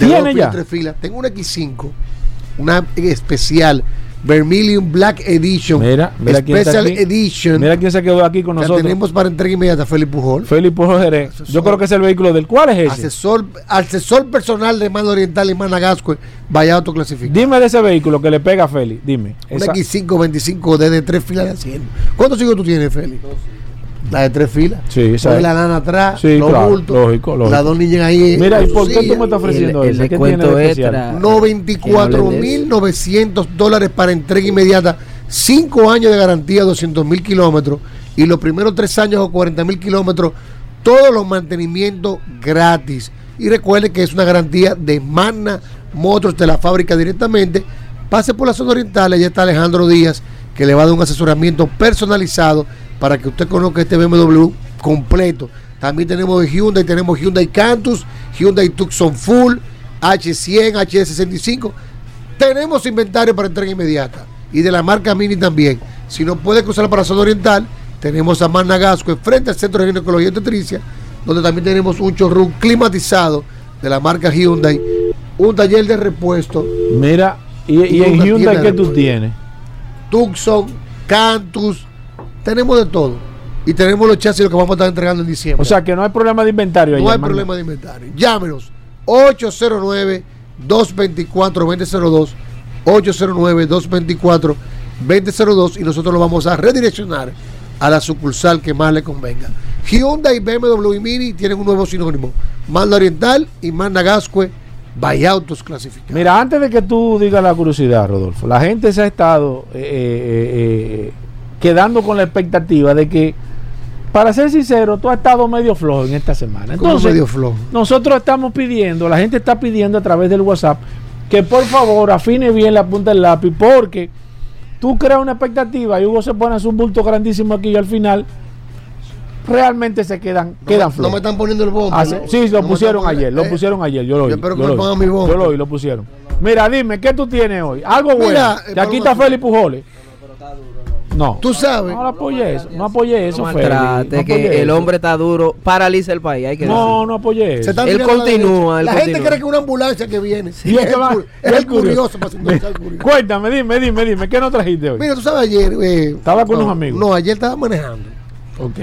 ¿Tiene ya? Tres filas. Tengo una X5, una especial Vermilion Black Edition. Mira, mira Special Edition. Mira quién se quedó aquí con nosotros. tenemos para entrega inmediata, Felipe Pujol. Felipe Pujol Jerez. Yo creo que es el vehículo del cual es ese. Asesor, asesor personal de Mano Oriental y Managasco, vaya autoclasificado. Dime de ese vehículo que le pega a Feli. Dime. Un X525 de tres filas de asiento. ¿Cuántos hijos tú tienes, Feli? La de tres filas. Sí, La lana atrás, sí, los claro, bultos. Lógico, lógico. Las dos niñas ahí. Mira, ¿y por qué tú me estás ofreciendo el, eso? ¿Qué tiene de especial? 94.900 dólares para entrega inmediata. Cinco años de garantía, 200 mil kilómetros. Y los primeros tres años o 40 mil kilómetros, todos los mantenimientos gratis. Y recuerde que es una garantía de Magna Motors de la fábrica directamente. Pase por la zona oriental, allá está Alejandro Díaz, que le va a dar un asesoramiento personalizado para que usted conozca este BMW completo. También tenemos de Hyundai, tenemos Hyundai Cantus, Hyundai Tucson Full, H100, HS65. Tenemos inventario para entrega inmediata. Y de la marca Mini también. Si no puede cruzar para la zona oriental, tenemos a Managasco frente al Centro de Ginecología y Obstetricia, donde también tenemos un showroom climatizado de la marca Hyundai, un taller de repuesto. Mira, ¿y, en Hyundai qué tú tienes? Tucson, Cantus, tenemos de todo. Y tenemos los chasis que vamos a estar entregando en diciembre. O sea que no hay problema de inventario. No hay problema de inventario. Llámenos 809-224-2002. 809-224-2002 y nosotros lo vamos a redireccionar a la sucursal que más le convenga. Hyundai, BMW y Mini tienen un nuevo sinónimo. Manda Oriental y Manda Gascue by Autos clasificados. Mira, antes de que tú digas la curiosidad, Rodolfo, la gente se ha estado eh, eh, eh, quedando con la expectativa de que para ser sincero, tú has estado medio flojo en esta semana. Entonces, medio flojo? nosotros estamos pidiendo, la gente está pidiendo a través del WhatsApp que por favor afine bien la punta del lápiz porque tú creas una expectativa y Hugo se pone a hacer un bulto grandísimo aquí y al final realmente se quedan, quedan flojos. No me están poniendo el bombo. Ah, sí, lo pusieron ayer, lo eh, pusieron ayer, yo lo oí. Yo espero que me pongan mi bombo. Yo lo oí, lo pusieron. Mira, dime, ¿qué tú tienes hoy? Algo bueno. Y aquí está Félix Pujoles. No. Tú sabes. No, no apoyé eso. No apoyé eso, no que el hombre está duro, paraliza el país. Hay que no, no apoyé eso. él continúa. La, gente cree que una ambulancia que viene. Sí, es, el, curioso. Cuéntame, dime, dime, dime. ¿Qué no trajiste hoy? Mira, tú sabes, ayer. Eh, estaba con unos amigos. No, ayer estaba manejando. Ok.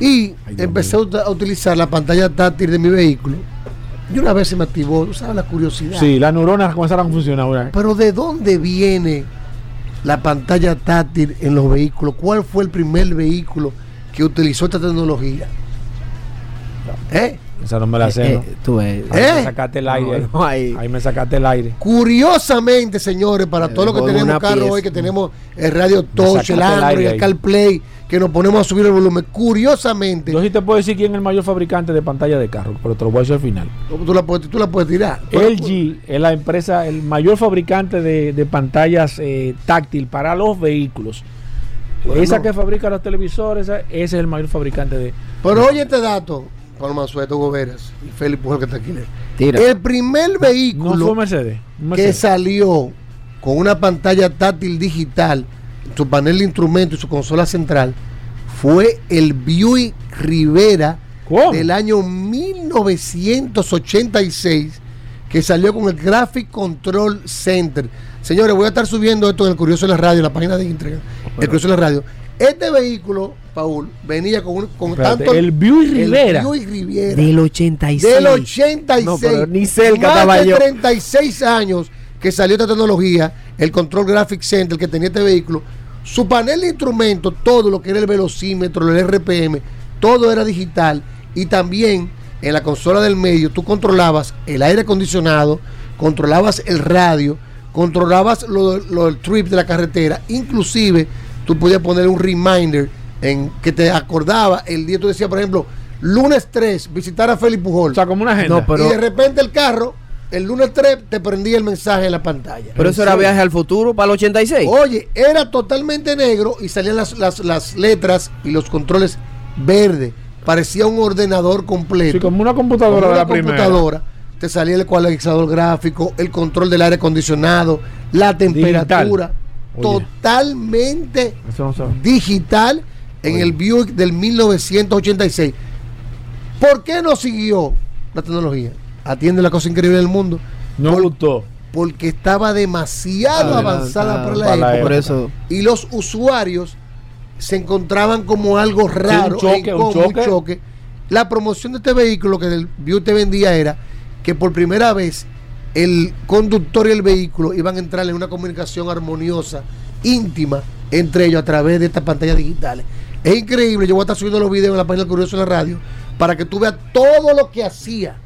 Y empecé a utilizar la pantalla táctil de mi vehículo. Y una vez se me activó, tú sabes, la curiosidad. Sí, las neuronas comenzaron a funcionar. Pero ¿de dónde viene la pantalla táctil en los vehículos. ¿Cuál fue el primer vehículo que utilizó esta tecnología? ¿Eh? Esa no me la sé. Eh, eh, tú, ahí me sacaste el aire. ahí. me sacaste el aire. Curiosamente, señores, para todos los que tenemos carro hoy, que tenemos el radio touch, el Android, el CarPlay, que nos ponemos a subir el volumen. Curiosamente. Yo sí te puedo decir quién es el mayor fabricante de pantalla de carro, pero te lo voy a decir al final. Tú la puedes, tú la puedes tirar. LG es la empresa, el mayor fabricante de, pantallas eh, táctil para los vehículos. esa que fabrica los televisores, ese es el mayor fabricante de. Pero oye este dato, Juan Mansueto Goberas y Félix Pujol que está aquí. El primer vehículo que salió con una pantalla táctil digital su panel de instrumentos y su consola central fue el Buick Rivera del año 1986 que salió con el Graphic Control Center. Señores, voy a estar subiendo esto en el Curioso de la Radio, en la página de entrega. El Curioso de la Radio. Este vehículo, Paul, venía con, con tanto. El Buick Rivera. El Buick Rivera. Del 86. Del 86. ni cerca Más de 36 años que salió esta tecnología, el Control Graphic Center que tenía este vehículo su panel de instrumentos, todo lo que era el velocímetro, el RPM, todo era digital y también en la consola del medio tú controlabas el aire acondicionado, controlabas el radio, controlabas lo, del trip de la carretera, inclusive tú podías poner un reminder en que te acordaba el día, tú decías, por ejemplo, lunes 3, visitar a Félix Pujol. O sea, como una agenda. Y de repente el carro el lunes 3 te prendía el mensaje en la pantalla. Pero eso era viaje al futuro para el 86. Oye, era totalmente negro y salían las, letras y los controles verdes. Parecía un ordenador completo. Sí, como una computadora de la computadora. Te salía el ecualizador gráfico, el control del aire acondicionado, la temperatura. Totalmente digital en el Buick del 1986. ¿Por qué no siguió la tecnología? Atiende la cosa increíble del mundo. No gustó. Porque estaba demasiado avanzada por la, época. eso. Y los usuarios se encontraban como algo raro, un, choque, La promoción de este vehículo que el View te vendía era que por primera vez el conductor y el vehículo iban a entrar en una comunicación armoniosa, íntima, entre ellos a través de estas pantallas digitales. Es increíble, yo voy a estar subiendo los videos en la página Curioso de la radio para que tú veas todo lo que hacía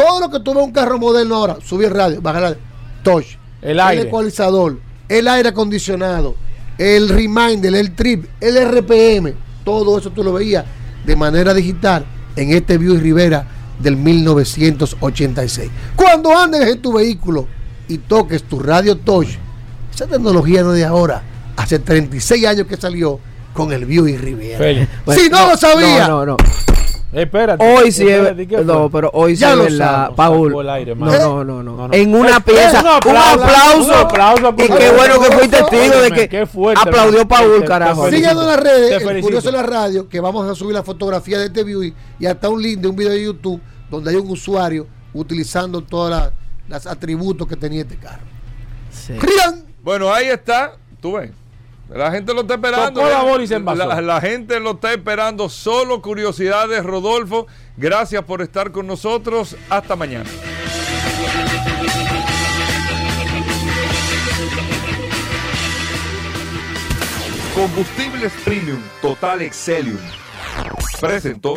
todo lo que tuve un carro moderno ahora, subir el radio, bajar el touch, el, aire. el ecualizador, el aire acondicionado, el reminder, el trip, el RPM, todo eso tú lo veías de manera digital en este View Rivera del 1986. Cuando andes en tu vehículo y toques tu radio touch, esa tecnología no es de ahora, hace 36 años que salió con el View y Rivera. si no, lo sabía. No, no, Espérate. Hoy sí es. No, pero hoy sí es la Paul. no, no, no, En una pieza. Un aplauso. Y qué bueno que fui testigo de que aplaudió Paul, carajo. Síganos en las redes, el curioso en la radio, que vamos a subir la fotografía de este view y hasta un link de un video de YouTube donde hay un usuario utilizando todos los atributos que tenía este carro. Bueno, ahí está. Tú ves. La gente lo está esperando. La, la, gente lo está esperando. Solo curiosidades, Rodolfo. Gracias por estar con nosotros. Hasta mañana. Combustibles Premium Total Excelium. Presentó.